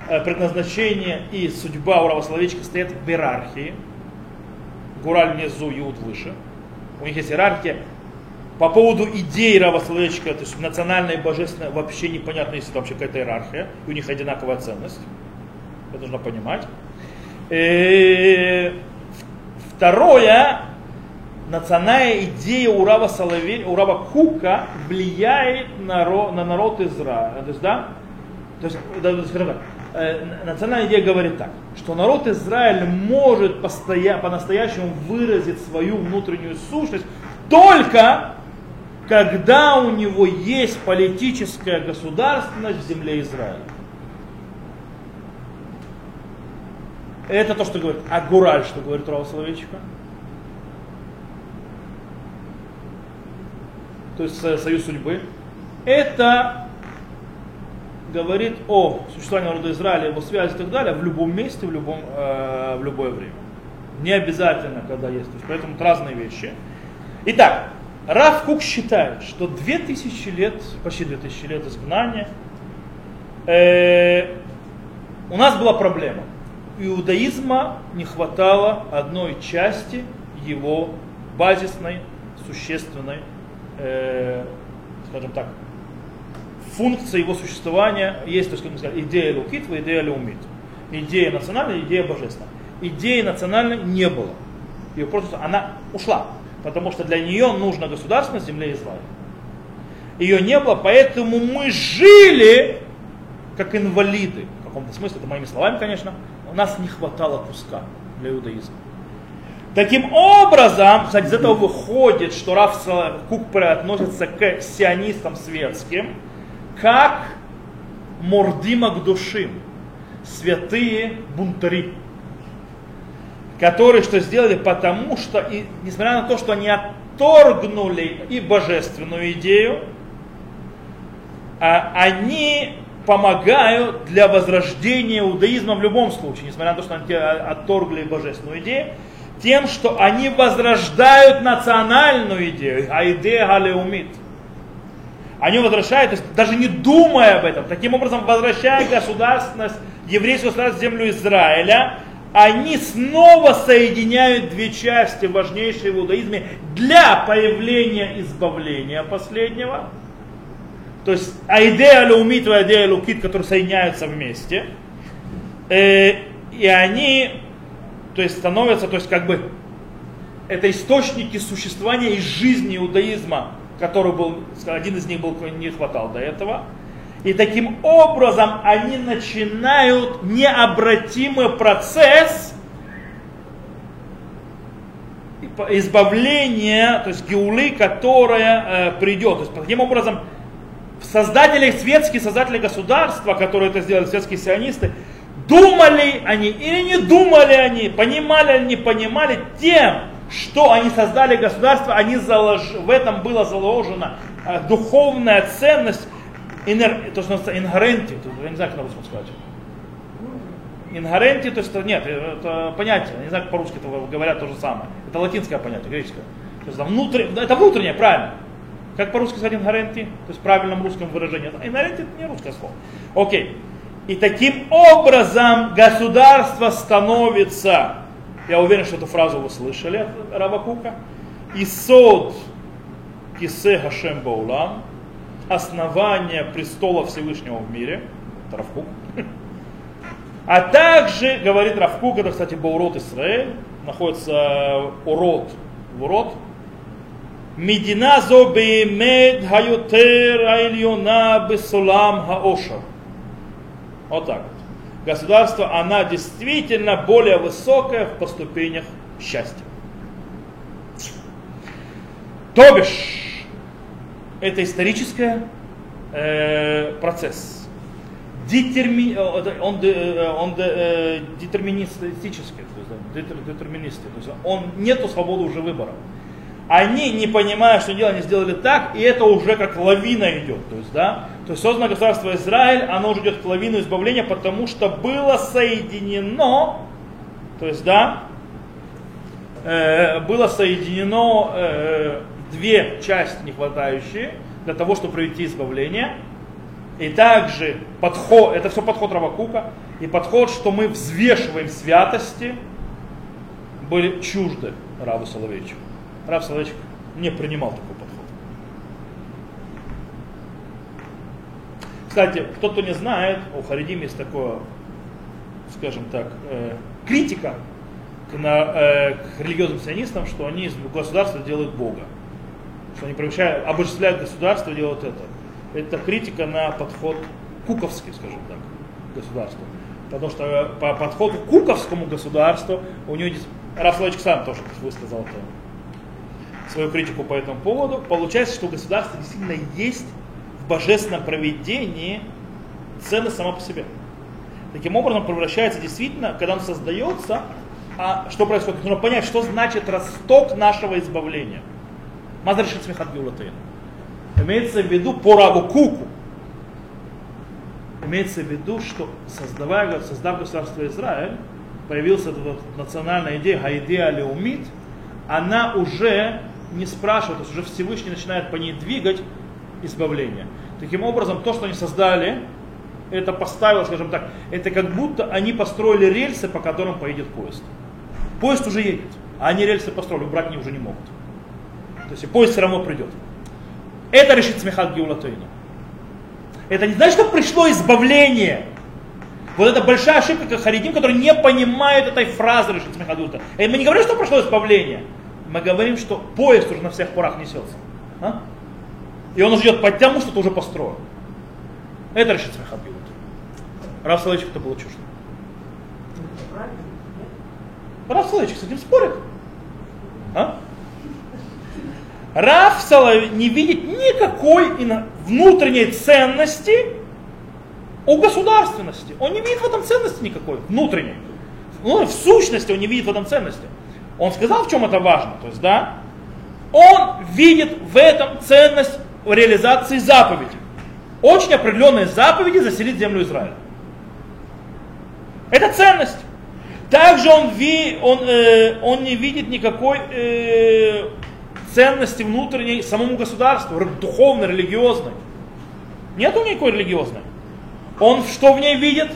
э, предназначение и судьба у словечка стоят в иерархии. Гураль внизу, Иуд выше. У них есть иерархия. По поводу идеи словечка, то есть национальное и божественное, вообще непонятно, если там вообще какая-то иерархия. И у них одинаковая ценность. Это нужно понимать. И э, второе, национальная идея Урава, Соловей, Урава Кука влияет на, на народ Израиля. То есть, да, то есть, да, скажем так, э, национальная идея говорит так, что народ Израиля может постоя, по-настоящему выразить свою внутреннюю сущность только когда у него есть политическая государственность в земле Израиля. Это то, что говорит Агураль, что говорит Рава Соловейчика. То есть союз судьбы. Это говорит о существовании народа Израиля, его связи и так далее в любом месте, в, любом, э, в любое время. Не обязательно, когда есть. То есть, поэтому это разные вещи. Итак, Раф Кук считает, что 2000 лет, почти 2000 лет изгнания, э, у нас была проблема иудаизма не хватало одной части его базисной, существенной, э, скажем так, функции его существования есть, то как мы сказали, идея лукитва, идея леумит. Идея национальная, идея божественная. Идеи национальной не было. Ее просто, она ушла, потому что для нее нужно государство на земле Израиля. Ее не было, поэтому мы жили как инвалиды. В каком-то смысле, это моими словами, конечно, у нас не хватало куска для иудаизма. Таким образом, кстати, из этого выходит, что Раф Кукпре относится к сионистам светским, как мордима к душим, святые бунтари, которые что сделали, потому что, и, несмотря на то, что они отторгнули и божественную идею, а, они помогают для возрождения иудаизма в любом случае, несмотря на то, что они отторгли божественную идею, тем, что они возрождают национальную идею, а идея галеумит. Они возвращают, то есть даже не думая об этом, таким образом возвращая государственность, еврейскую государственность землю Израиля, они снова соединяют две части важнейшие в иудаизме для появления избавления последнего – то есть идея леумит и идея лукит, которые соединяются вместе. Э, и они то есть, становятся, то есть как бы это источники существования и жизни иудаизма, который был, один из них был, не хватал до этого. И таким образом они начинают необратимый процесс избавления, то есть геулы, которая э, придет. То есть таким образом создатели светские, создатели государства, которые это сделали, светские сионисты, думали они или не думали они, понимали или не понимали тем, что они создали государство, они залож... в этом была заложена э, духовная ценность, инер... то, что называется ингеренти, я не знаю, как на русском сказать. Ингеренти, то есть нет, это понятие, не знаю, как по-русски это говорят то же самое. Это латинское понятие, греческое. То есть, внутрь... Это внутреннее, правильно. Как по-русски сказать ингаренти? То есть в правильном русском выражении. Ингаренти это не русское слово. Окей. И таким образом государство становится, я уверен, что эту фразу вы слышали от Равакука. Исод кисе гашем Баулам, основание престола Всевышнего в мире, это Равкук. А также, говорит Равкук, это, кстати, Баурот Исраэль, находится урод в урод, Медина зо беймед хаютер айльона бесулам хаошар. Вот так вот. Государство, она действительно более высокая по ступенях счастья. То бишь, это исторический э, процесс. Детерми, э, он, э, он э, детерминистический, то есть, детерминистский, то есть он нету свободы уже выбора они, не понимая, что дело, они сделали так, и это уже как лавина идет. То есть, да, то есть создано государство Израиль, оно уже идет к лавину избавления, потому что было соединено, то есть, да, э, было соединено э, две части не хватающие для того, чтобы провести избавление. И также подход, это все подход Равакука, и подход, что мы взвешиваем святости, были чужды Раву Соловейчику. Рав Соловейчик не принимал такой подход. Кстати, кто то не знает, у Харидим есть такое, скажем так, э, критика к, на, э, к религиозным сионистам, что они из государства делают Бога. Что они превращают, обожествляют государство и делают это. Это критика на подход куковский, скажем так, государству. Потому что э, по подходу куковскому государству у него здесь, Раф сам тоже высказал свою критику по этому поводу. Получается, что у государства действительно есть в божественном проведении ценность сама по себе. Таким образом, превращается действительно, когда он создается, а что происходит? Нужно понять, что значит росток нашего избавления. Мазаршит смехат. Имеется в виду по Куку. Имеется в виду, что создавая, создав государство Израиль, появилась эта национальная идея Хайдея Леумит, она уже не спрашивает, то есть уже Всевышний начинает по ней двигать избавление. Таким образом, то, что они создали, это поставило, скажем так, это как будто они построили рельсы, по которым поедет поезд. Поезд уже едет, а они рельсы построили, убрать они уже не могут. То есть поезд все равно придет. Это решит Смехат Геулатейну. Это не значит, что пришло избавление. Вот это большая ошибка, как Харидим, который не понимает этой фразы решит Смехат Геулатейну. Мы не говорим, что пришло избавление. Мы говорим, что поезд уже на всех порах несется. А? И он уже идет по тому, что ты уже построил. Это решит Смехат Геулатейну. Рав Соловейчик это было чуждо. Рав Соловейчик с этим спорит. А? Рав Соловей не видит никакой внутренней ценности у государственности. Он не видит в этом ценности никакой, внутренней. Ну, в сущности он не видит в этом ценности. Он сказал, в чем это важно. То есть, да, он видит в этом ценность в реализации заповеди. Очень определенные заповеди заселить землю Израиля. Это ценность. Также он, ви, он, э, он не видит никакой э, ценности внутренней самому государству, духовной, религиозной. Нету никакой религиозной. Он что в ней видит?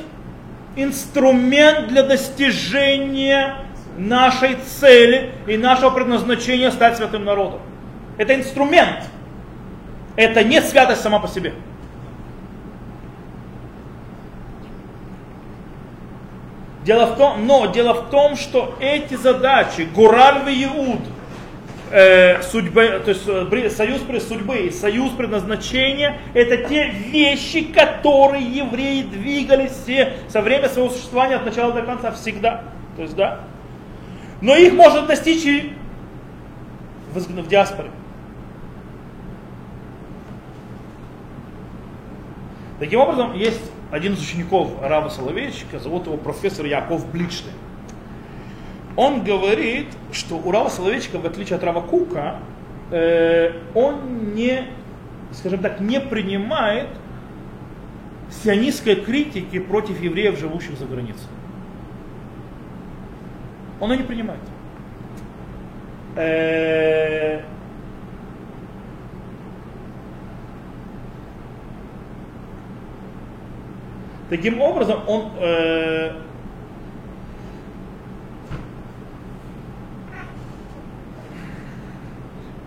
Инструмент для достижения нашей цели и нашего предназначения стать святым народом. Это инструмент. Это не святость сама по себе. Дело в том, но дело в том, что эти задачи, Гураль и Иуд, э, судьбы, то есть э, союз судьбы союз предназначения, это те вещи, которые евреи двигались все со времени своего существования от начала до конца всегда. То есть, да. Но их можно достичь и в, в диаспоре. Таким образом, есть один из учеников Рава Соловейчика, зовут его профессор Яков Бличный. Он говорит, что у Рава Соловейчика, в отличие от Рава Кука, э, он не, скажем так, не принимает сионистской критики против евреев, живущих за границей. Он ее не принимает. Э, Таким образом, он э,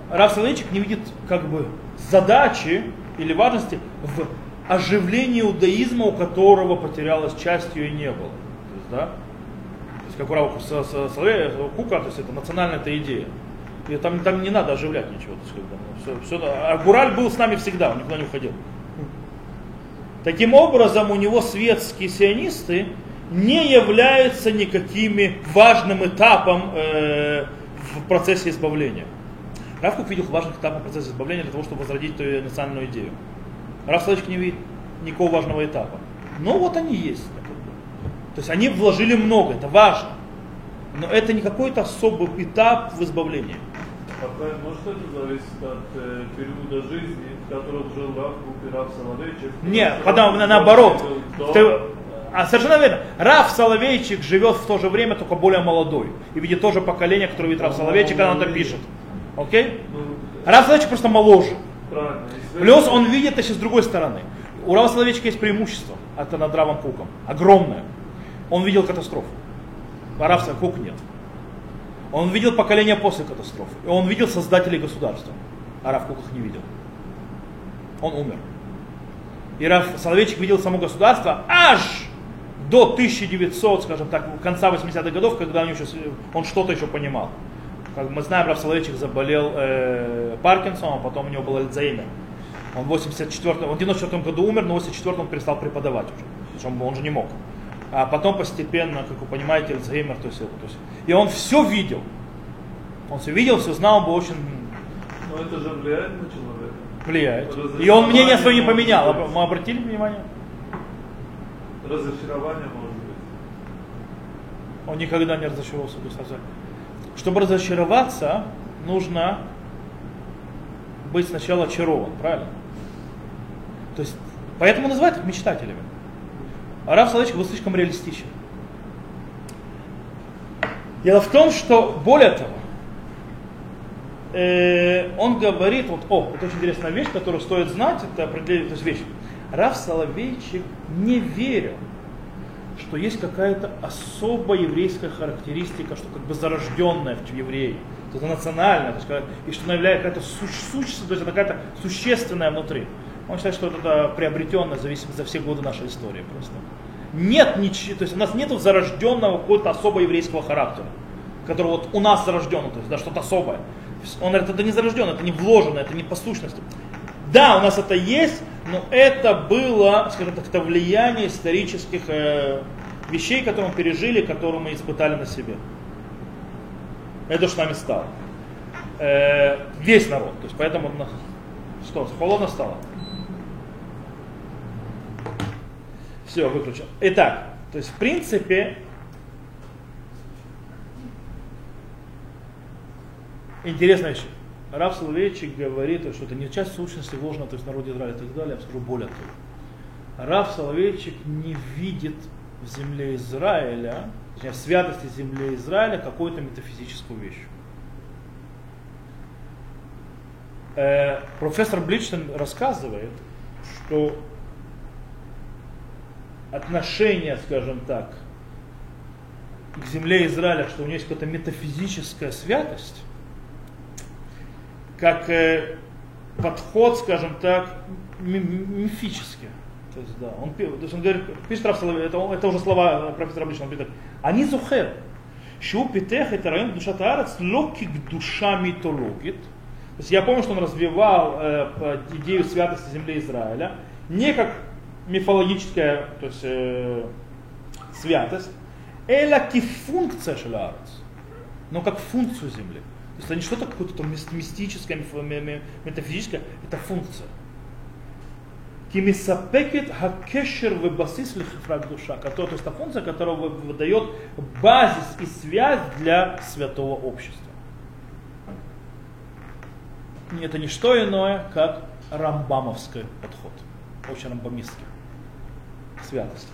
Раф Солоничек не видит как бы задачи или важности в оживлении иудаизма, у которого потерялась часть ее и не было. То есть, да? То есть, как у Рава Кука, то есть это национальная эта идея. И там, там не надо оживлять ничего. То есть, все, все, а Гураль был с нами всегда, он никуда не уходил. Таким образом, у него светские сионисты не являются никакими важным этапом э, в процессе избавления. Равкук видел важных этапов процесса избавления для того, чтобы возродить эту национальную идею. Раф Салыч не видит никакого важного этапа. Но вот они есть. То есть они вложили много, это важно. Но это не какой-то особый этап в избавлении. Может это зависит от э, периода жизни, в котором жил Кук Раф Соловейчик? Нет, потом наоборот. Ты, а совершенно верно. Раф Соловейчик живет в то же время, только более молодой. И видит то же поколение, которое видит Раф Соловейчик, когда он это пишет. Окей? Ну, Раф Соловейчик просто моложе. Плюс он видит это с другой стороны. У Рава Соловейчика есть преимущество от над Равом Куком. Огромное. Он видел катастрофу. А Рав Кук нет. Он видел поколение после катастрофы. И он видел создателей государства. А Рав Кук их не видел. Он умер. И Раф Соловейчик видел само государство аж до 1900, скажем так, конца 80-х годов, когда он, еще, он что-то еще понимал. Как мы знаем, Раф Соловейчик заболел э, Паркинсоном, а потом у него был Альцгеймер. Он в 84 он в 94 году умер, но в 84 он перестал преподавать уже. Причем он же не мог. А потом постепенно, как вы понимаете, Альцгеймер, то есть, то есть. И он все видел. Он все видел, все знал, он был очень... Но это же влияет на человека. Влияет. И он мнение свое не поменял. Мы обратили внимание? Разочарование может быть. Он никогда не разочаровался в Гусазе. Чтобы разочароваться, нужно быть сначала очарован, правильно? То есть, поэтому называют их мечтателями. А Раф Соловейчик был слишком реалистичен. Дело в том, что, более того, э, он говорит, вот, о, это очень интересная вещь, которую стоит знать, это определение, то есть вещь. Раф Соловейчик не верил, что есть какая-то особая еврейская характеристика, что как бы зарожденная в евреи, что это национальное, то есть, и что она является какая-то сущность, то есть это какая-то существенная внутри. Он считает, что это приобретенное зависимо за все годы нашей истории просто. Нет ничего, то есть у нас нет зарожденного какого-то особого еврейского характера, который вот у нас зарожден, то есть да, что-то особое. Он говорит, это не зарожденное, это не вложено, это не по сущности. Да, у нас это есть, но это было, скажем так, это влияние исторических э, вещей, которые мы пережили, которые мы испытали на себе. Это что с нами стало. Э, весь народ. То есть поэтому что, холодно стало? Все, выключил. Итак, то есть в принципе интересная вещь. Раб Соловейчик говорит, что это не часть сущности вложена, то есть народе Израиля и так далее, я скажу более того. Раб Соловейчик не видит в земле Израиля, в святости земли Израиля какую-то метафизическую вещь. Э, профессор Бличтон рассказывает, что отношение, скажем так, к земле Израиля, что у нее есть какая-то метафизическая святость, как э, подход, скажем так, мифический. То есть, да, он, то есть он говорит, пишет Раф это, это уже слова профессора Блична, он говорит, они зухер, שהוא פיתח את הרעיון קדושת הארץ לא кдуша митологит. То есть я помню, что он развивал э, идею святости земли Израиля не как мифологическая то есть, э, святость, эла кифункция шеларец, но как функцию земли. То есть это не что-то какое-то мистическое, метафизическое, это функция. Кимисапекет хакешер в басис лихфраг душа, то есть это функция, которая выдает базис и связь для святого общества. Это не что иное, как рамбамовский подход, очень рамбамистский, святость.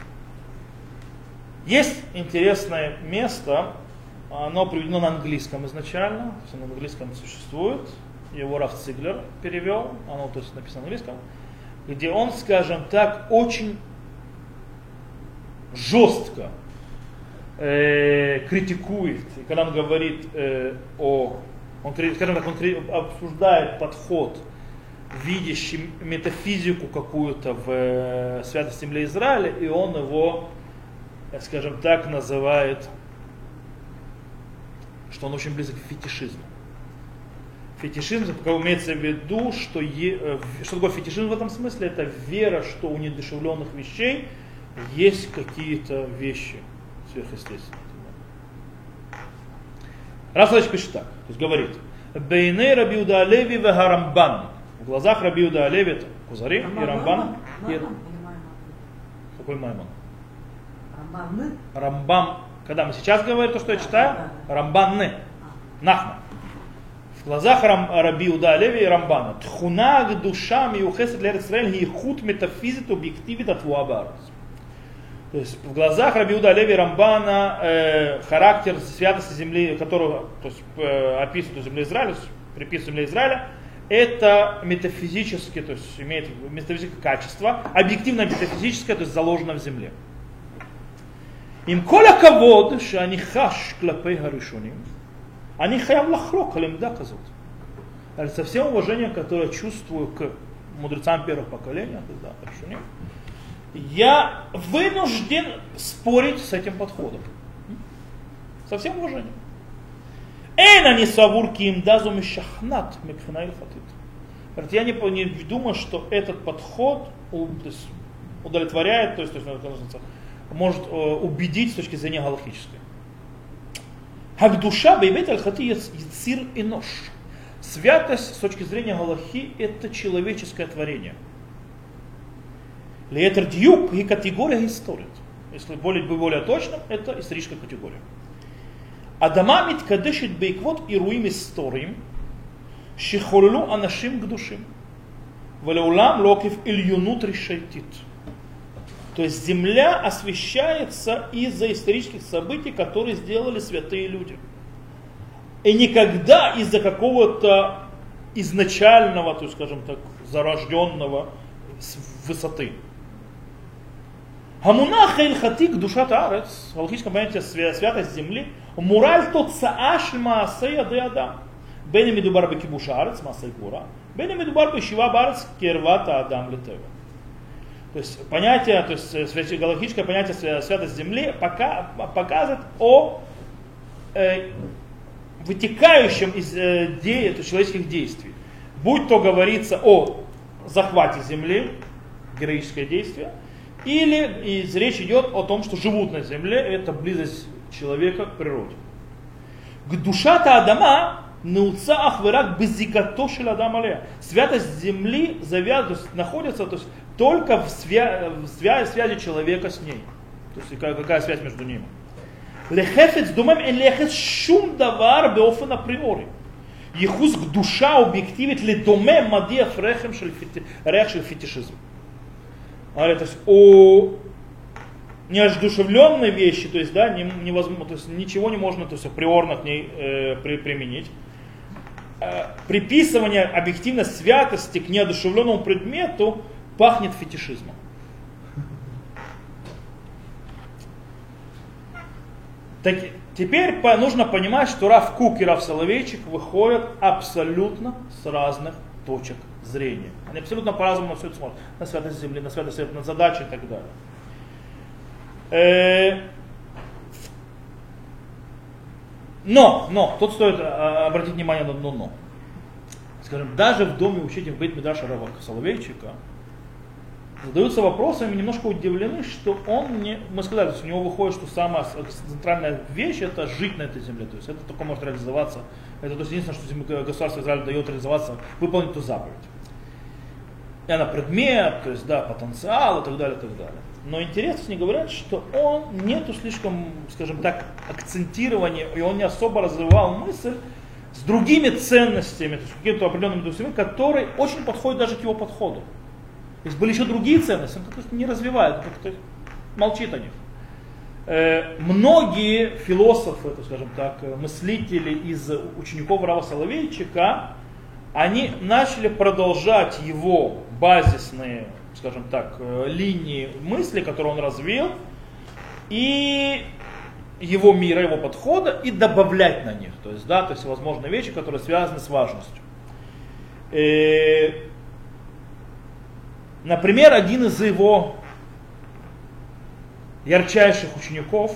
Есть интересное место, оно приведено на английском изначально, то есть на английском существует, его Раф Циглер перевел, оно то есть написано на английском, где он, скажем так, очень жестко э, критикует, когда он говорит э, о, он, скажем так, он обсуждает подход, видящий метафизику какую-то в э, святости земли Израиля, и он его, э, скажем так, называет, что он очень близок к фетишизму. Фетишизм имеется в виду, что, е, э, что такое фетишизм в этом смысле? Это вера, что у недешевленных вещей есть какие-то вещи сверхъестественные. Рафаэль пишет так, то есть говорит, Бейней Рабиуда Алеви Вегарамбан. В глазах Рабиуда Алеви это Кузари и Рамбан. И... Какой Маймон? Рамбан. Рамбам. Когда мы сейчас говорим то, что я читаю, Рамбанны. Нахма глазах Рам, Раби Уда Леви и Рамбана. Тхуна душа миухесет лер Исраэль хут метафизит объективит от То есть в глазах Раби Уда Леви и Рамбана э, характер святости земли, которую то есть, э, описывает земле Израиля, приписывает земле Израиля, это метафизическое, то есть имеет метафизическое качество, объективно метафизическое, то есть заложено в земле. Им коля кавод, что они хаш клапей гаришуним, они хаяв лахрок алимда казут. Со всем уважением, которое чувствую к мудрецам первого поколения, да, решуним, я вынужден спорить с этим подходом. Со всем уважением. Эйна не савур ким дазу мишахнат микхина илхатит. Я не, не думаю, что этот подход удовлетворяет, то есть, то есть может э, убедить с точки зрения галактической. Хагдуша бейбет аль-хати яцир и нож. Святость с точки зрения Галахи – это человеческое творение. Леетер дьюк и категория историт. Если более, более точно, это историческая категория. Адама миткадешит бейквот и руим историем, шихоллю анашим к душим. Валеулам локив ильюнут решайтит. То есть земля освещается из-за исторических событий, которые сделали святые люди. И никогда из-за какого-то изначального, то есть, скажем так, зарожденного высоты. Хамунаха илхатик душа тарец, в логическом понятии святость земли, мураль тот сааш маасея де адам. Бен медубар бекибуш арец, маасей кура. Бен медубар бешива барец, кервата адам летева. То есть понятие, то есть галактическое понятие святость земли пока, показывает о э, вытекающем из э, де, человеческих действий. Будь то говорится о захвате земли, героическое действие, или из, речь идет о том, что живут на земле, это близость человека к природе. К душа-то Адама науца ахвырак безикато Адама Святость земли завяз, то есть, находится то есть, только в, свя, в связи, связи человека с ней. То есть какая, какая связь между ними. Лехефец думаем эн лехец шум давар беофен априори. Ехус к душа объективит ли доме мадиев рехем рех шель фетишизм. То есть о неождушевленной вещи, то есть, да, невозможно, то есть ничего не можно, то есть априорно к ней э, при, применить. Э, приписывание объективно святости к неодушевленному предмету пахнет фетишизмом. Так, теперь нужно понимать, что Раф Кук и Раф Соловейчик выходят абсолютно с разных точек зрения. Они абсолютно по-разному на все это смотрят. На святость земли, на святость света, на задачи и так далее. Э, но, но, тут стоит а, обратить внимание на одно но. Скажем, даже в доме учителя Бейт Медаша Рава Соловейчика задаются вопросами, немножко удивлены, что он не, мы сказали, что у него выходит, что самая центральная вещь это жить на этой земле, то есть это только может реализоваться, это то есть единственное, что государство Израиль дает реализоваться, выполнить ту заповедь. И она предмет, то есть да, потенциал и так далее, и так далее. Но интересно, не говорят, что он нету слишком, скажем так, акцентирования, и он не особо развивал мысль с другими ценностями, то есть какими-то определенными ценностями, которые очень подходят даже к его подходу. То есть были еще другие ценности, как-то не развивает, как-то молчит о них. Э, многие философы, то, скажем так, мыслители из учеников Рава Соловейчика, они начали продолжать его базисные, скажем так, э, линии мысли, которые он развил, и его мира, его подхода, и добавлять на них. То есть, да, то есть, возможно, вещи, которые связаны с важностью. Э, Например, один из его ярчайших учеников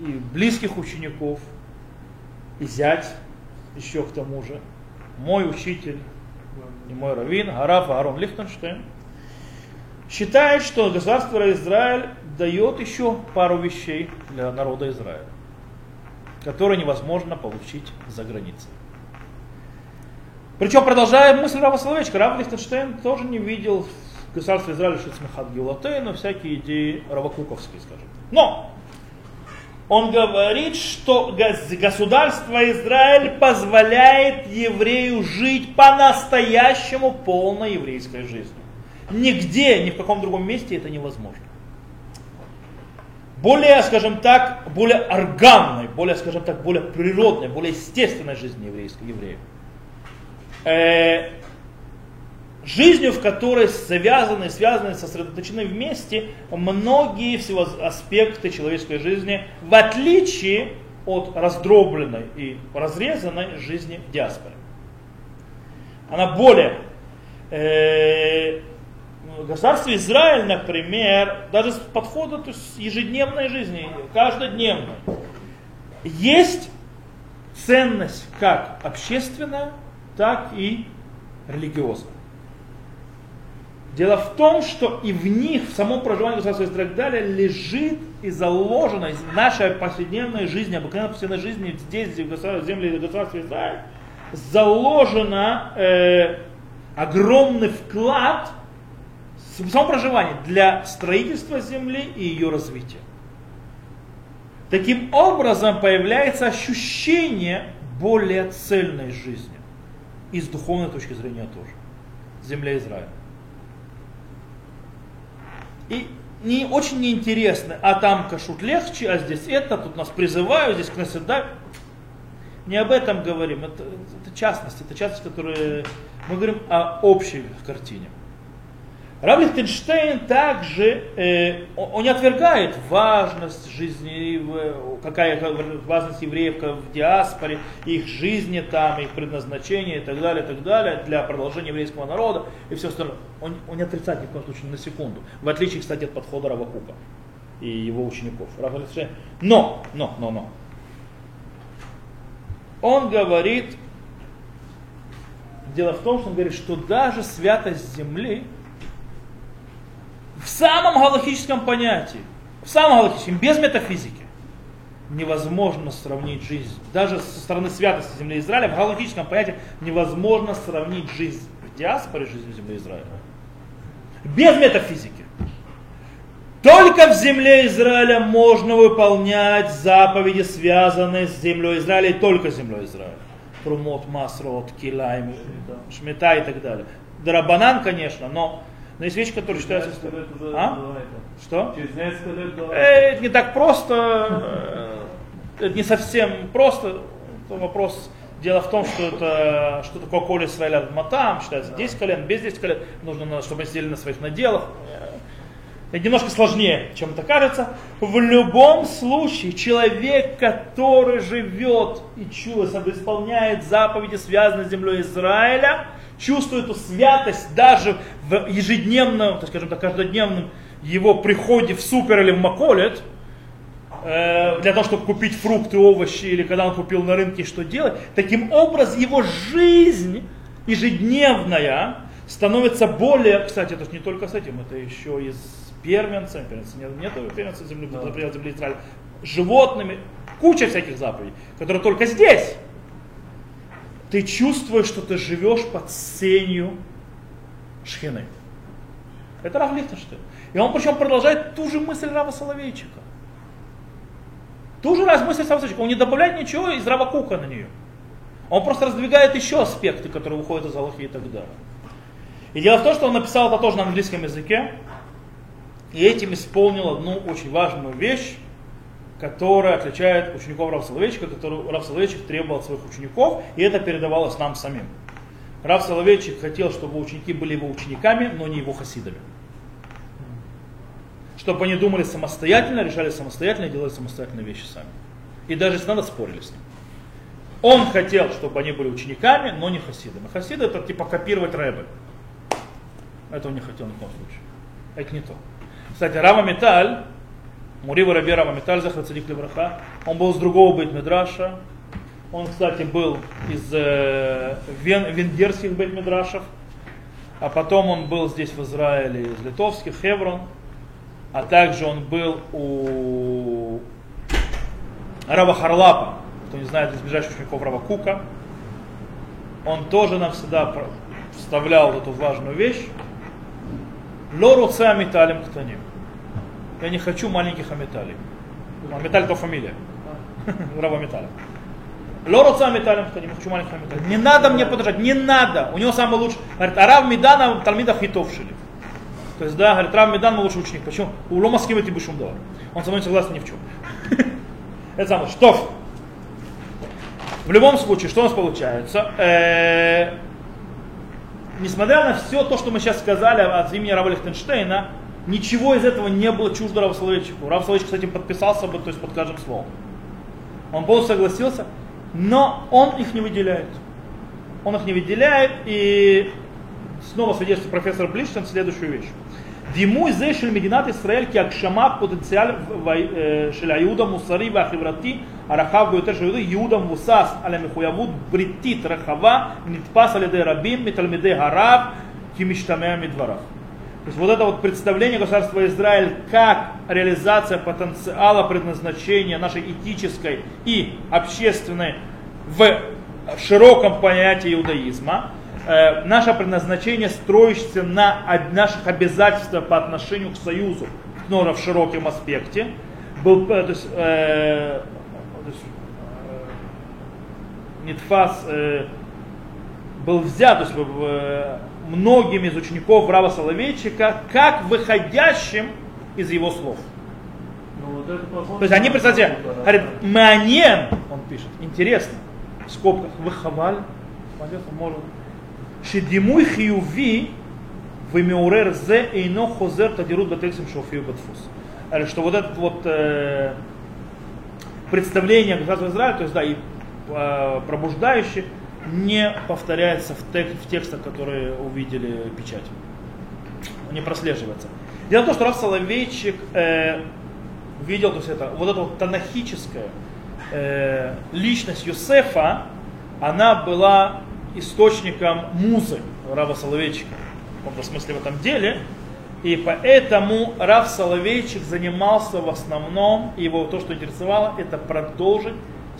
и близких учеников, и зять еще к тому же, мой учитель и мой раввин, Араф Аарон Лихтенштейн, считает, что государство Израиль дает еще пару вещей для народа Израиля, которые невозможно получить за границей. Причем, продолжая мысль Рава Соловейчика, Рав Лихтенштейн тоже не видел государство Израиля Шицмехат Геулатейну, всякие идеи равокуковские, скажем. Но он говорит, что государство Израиль позволяет еврею жить по-настоящему полной еврейской жизнью. Нигде, ни в каком другом месте это невозможно. Более, скажем так, более органной, более, скажем так, более природной, более естественной жизни еврейской, евреев. Жизнью, в которой завязаны, связаны, сосредоточены вместе многие всего аспекты человеческой жизни, в отличие от раздробленной и разрезанной жизни в диаспоре. Она более э, государстве Израиль, например, даже с подхода то есть ежедневной жизни, каждодневной, есть ценность как общественная, так и религиозная. Дело в том, что и в них, в самом проживании государства и лежит и заложено из нашей повседневной жизни, обыкновенной повседневной жизни здесь, в земле государства Израиль, заложено э, огромный вклад в само проживание для строительства земли и ее развития. Таким образом появляется ощущение более цельной жизни. И с духовной точки зрения тоже. Земля Израиля. И не очень неинтересно, а там кашут легче, а здесь это, тут нас призывают, здесь к наседать. Не об этом говорим, это, это частности, это частности, которые мы говорим о общей картине. Рав Лихтенштейн также, э, он не отвергает важность жизни, какая важность евреев в диаспоре, их жизни там, их предназначения и так далее, и так далее, для продолжения еврейского народа и все остальное. Он, он не отрицает ни в коем случае на секунду. В отличие, кстати, от подхода Рава Кука и его учеников. Рав. Но, но, но, но. Он говорит, дело в том, что он говорит, что даже святость земли, в самом галактическом понятии, в самом галактическом, без метафизики, невозможно сравнить жизнь, даже со стороны святости земли Израиля, в галактическом понятии невозможно сравнить жизнь в диаспоре, жизнь в Израиля. Без метафизики. Только в земле Израиля можно выполнять заповеди, связанные с землей Израиля, и только с землей Израиля. Трумот, Масрот, Килайм, Шмета и так далее. Дарабанан, конечно, но но есть вещи, которые считаются... А? Что? Э, это не так просто, э, это не совсем просто. Это вопрос Дело в том, что это что такое коли Исраиля матам, считается 10 колен, без 10 колен, нужно, чтобы сидели на своих наделах. Это немножко сложнее, чем это кажется. В любом случае, человек, который живет и чувствует, исполняет заповеди, связанные с землей Израиля, чувствует эту святость даже в ежедневном, так скажем так, каждодневном его приходе в супер или в маколет, э, для того, чтобы купить фрукты, овощи, или когда он купил на рынке, что делать. Таким образом, его жизнь ежедневная становится более, кстати, это не только с этим, это еще и с первенцем, первенцем нет, нет первенца земли, да. земли Израиля, животными, куча всяких заповедей, которые только здесь ты чувствуешь, что ты живешь под сенью шхины. Это Рав Лихтенштейн. И он причем продолжает ту же мысль Рава Соловейчика. Ту же раз мысль Рава Соловейчика. Он не добавляет ничего из Рава Кука на нее. Он просто раздвигает еще аспекты, которые выходят из Аллахи и так далее. И дело в том, что он написал это тоже на английском языке. И этим исполнил одну очень важную вещь, которая отличает учеников Рав Соловейчика, которую Рав Соловейчик требовал от своих учеников, и это передавалось нам самим. Рав Соловейчик хотел, чтобы ученики были его учениками, но не его хасидами. Чтобы они думали самостоятельно, решали самостоятельно и делали самостоятельные вещи сами. И даже если надо, спорили с ним. Он хотел, чтобы они были учениками, но не хасидами. Хасиды это типа копировать рэбы. Этого не хотел ни в коем случае. Это не то. Кстати, Рава Металь, Мурива Раби Рава Металь Захрацадик Левраха. Он был с другого бейт Медраша. Он, кстати, был из э, вен, венгерских бейт Медрашев. А потом он был здесь в Израиле из литовских, Хеврон. А также он был у Рава Харлапа, кто не знает, из ближайших учеников Рава Кука. Он тоже нам всегда вставлял эту важную вещь. Лору Металем Ктаним. Я не хочу маленьких аметалей. Аметаль то фамилия. Рава Металя. Лороца Металем, не хочу маленьких аметалей. Не надо мне подражать, не надо. У него самый лучший. Говорит, а Рав Медана Талмида Хитов шили. То есть, да, говорит, Рав Медан лучший ученик. Почему? У Лома с кем ты будешь Он со мной не согласен ни в чем. Это самое. Что? В любом случае, что у нас получается? Э, несмотря на все то, что мы сейчас сказали от имени Рава Лихтенштейна, Ничего из этого не было чуждо Рав Соловейчику. Рав Соловейчик, кстати, подписался бы, то есть под каждым словом. Он полностью согласился, но он их не выделяет. Он их не выделяет, и снова свидетельствует профессор Блиштен следующую вещь. Диму из Эшель Мединат Исраэль Киакшамат потенциал э, Шеляюда Мусари Вахиврати Арахав Гуютер Шеляюда Юда Мусас Аля Михуявуд Бритит Рахава Нитпас Алиде Рабим Митальмиде Гарав Кимиштамея Медварах. То есть вот это вот представление государства Израиль как реализация потенциала предназначения нашей этической и общественной в широком понятии иудаизма, э, наше предназначение строится на наших обязательствах по отношению к союзу, но в широком аспекте, был, э, э, то есть э, Нитфас э, был взят то есть, многими из учеников Рава Соловейчика как выходящим из его слов. Ну, вот То есть они, представьте, что-то, говорит, Манен, он пишет, интересно, в скобках, выхаваль, молодец, он может. Шедимуй хиюви вымеурер зе эйно хозер тадирут бательсим шофию батфус. Что вот это вот э, представление государства Израиля, то есть да, и э, пробуждающее, не повторяется в, тек- в текстах, которые увидели печать. Не прослеживается. Дело в том, что Раф Соловейчик э, видел, то есть это, вот эта вот танахическая э, личность Юсефа, она была источником музы Рава Соловейчика, в каком-то смысле в этом деле. И поэтому Рав Соловейчик занимался в основном, его то, что интересовало, это продолжить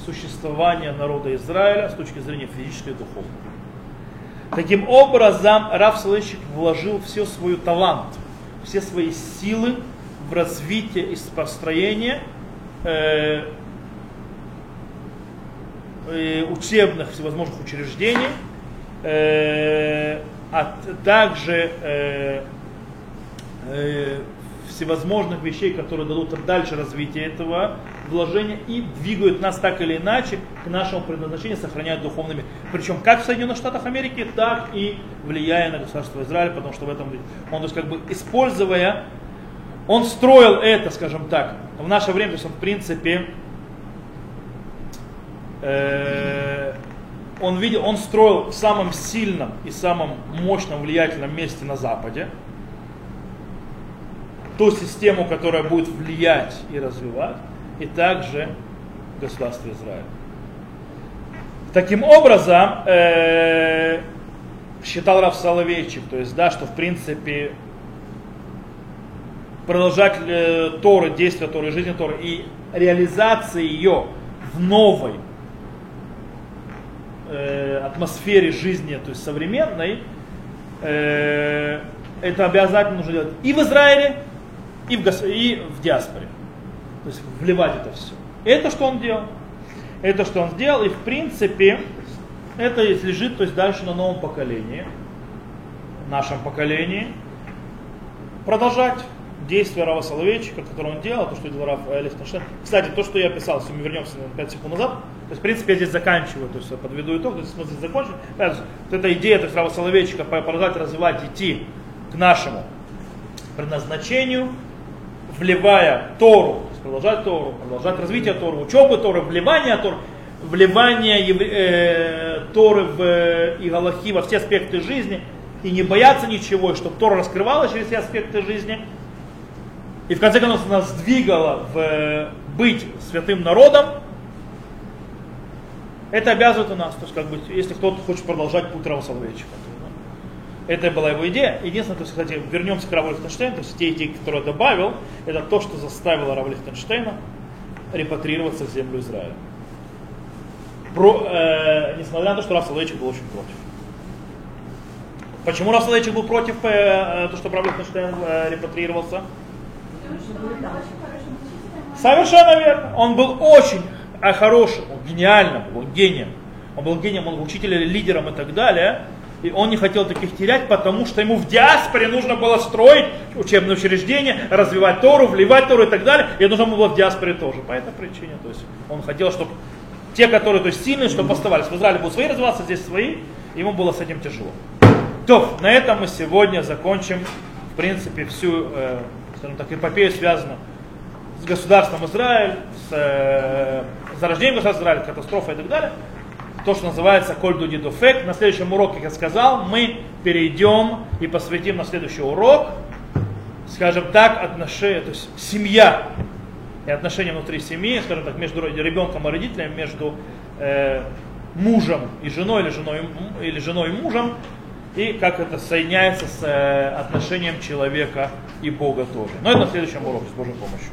существование народа Израиля с точки зрения физической и духовной. Таким образом, Рав Соловейчик вложил все свой талант, все свои силы в развитие и построение э, э, учебных всевозможных учреждений, э, а также всевозможных вещей, которые дадут дальше развитие этого вложения и двигают нас так или иначе к нашему предназначению, сохраняют духовными. Причем как в Соединенных Штатах Америки, так и влияя на государство Израиль, потому что в этом он, то есть, как бы используя, он строил это, скажем так, в наше время, то есть он в принципе э, он видел, он строил в самом сильном и самом мощном влиятельном месте на Западе ту систему, которая будет влиять и развивать, и также государство Израиль. Таким образом, э, считал Раф Соловейчик, то есть, да, что в принципе продолжать э, Торы, действия Торы, жизни Торы и реализация ее в новой э, атмосфере жизни, то есть современной, э, это обязательно нужно делать и в Израиле, и в, и в диаспоре. То есть вливать это все. Это что он делал? Это что он сделал, и в принципе это лежит то есть дальше на новом поколении, нашем поколении, продолжать действия Рава Соловейчика, которое он делал, то, что делал Рав Лихтенштейн. Кстати, то, что я писал, если мы вернемся на 5 секунд назад, то есть, в принципе, я здесь заканчиваю, то есть подведу итог, то есть мы здесь закончим. Вот эта идея, то есть Рава Соловейчика продолжать развивать, идти к нашему предназначению, вливая Тору, продолжать Тору, продолжать развитие Торы, учебу Торы, вливание Торы, вливание э, Торы в э, и во все аспекты жизни, и не бояться ничего, и чтобы Тора раскрывалась через все аспекты жизни, и в конце концов нас двигала в э, быть святым народом, это обязывает у нас, то есть как бы, если кто-то хочет продолжать путь Рава Соловейчика. Это была его идея. Единственное, то есть, кстати, вернемся к Раву Лихтенштейну, то есть те идеи, которые я добавил, это то, что заставило Рава Лихтенштейна репатрироваться в землю Израиля. Про, э, несмотря на то, что Рав Соловейчик был очень против. Почему Рав Соловейчик был против э, то, что Рав Лихтенштейн э, репатрировался? Совершенно верно. Он был очень а, хорошим, он гениальным, был гением. Он был гением, он был учителем, лидером и так далее. И он не хотел таких терять, потому что ему в диаспоре нужно было строить учебные учреждения, развивать Тору, вливать Тору и так далее. И нужно было в диаспоре тоже. По этой причине. То есть он хотел, чтобы те, которые то есть, сильные, чтобы оставались. В Израиле будут свои развиваться, здесь свои. Ему было с этим тяжело. То, на этом мы сегодня закончим, в принципе, всю, э, скажем так, эпопею, связанную с государством Израиль, с э, зарождением государства Израиля, катастрофой и так далее. То, что называется Кольду Дидуфек. На следующем уроке, как я сказал, мы перейдем и посвятим на следующий урок, скажем так, отношения, то есть семья и отношения внутри семьи, скажем так, между ребенком и родителями, между э, мужем и женой, или женой, или женой и мужем, и как это соединяется с э, отношением человека и Бога тоже. Но это на следующем уроке с Божьей помощью.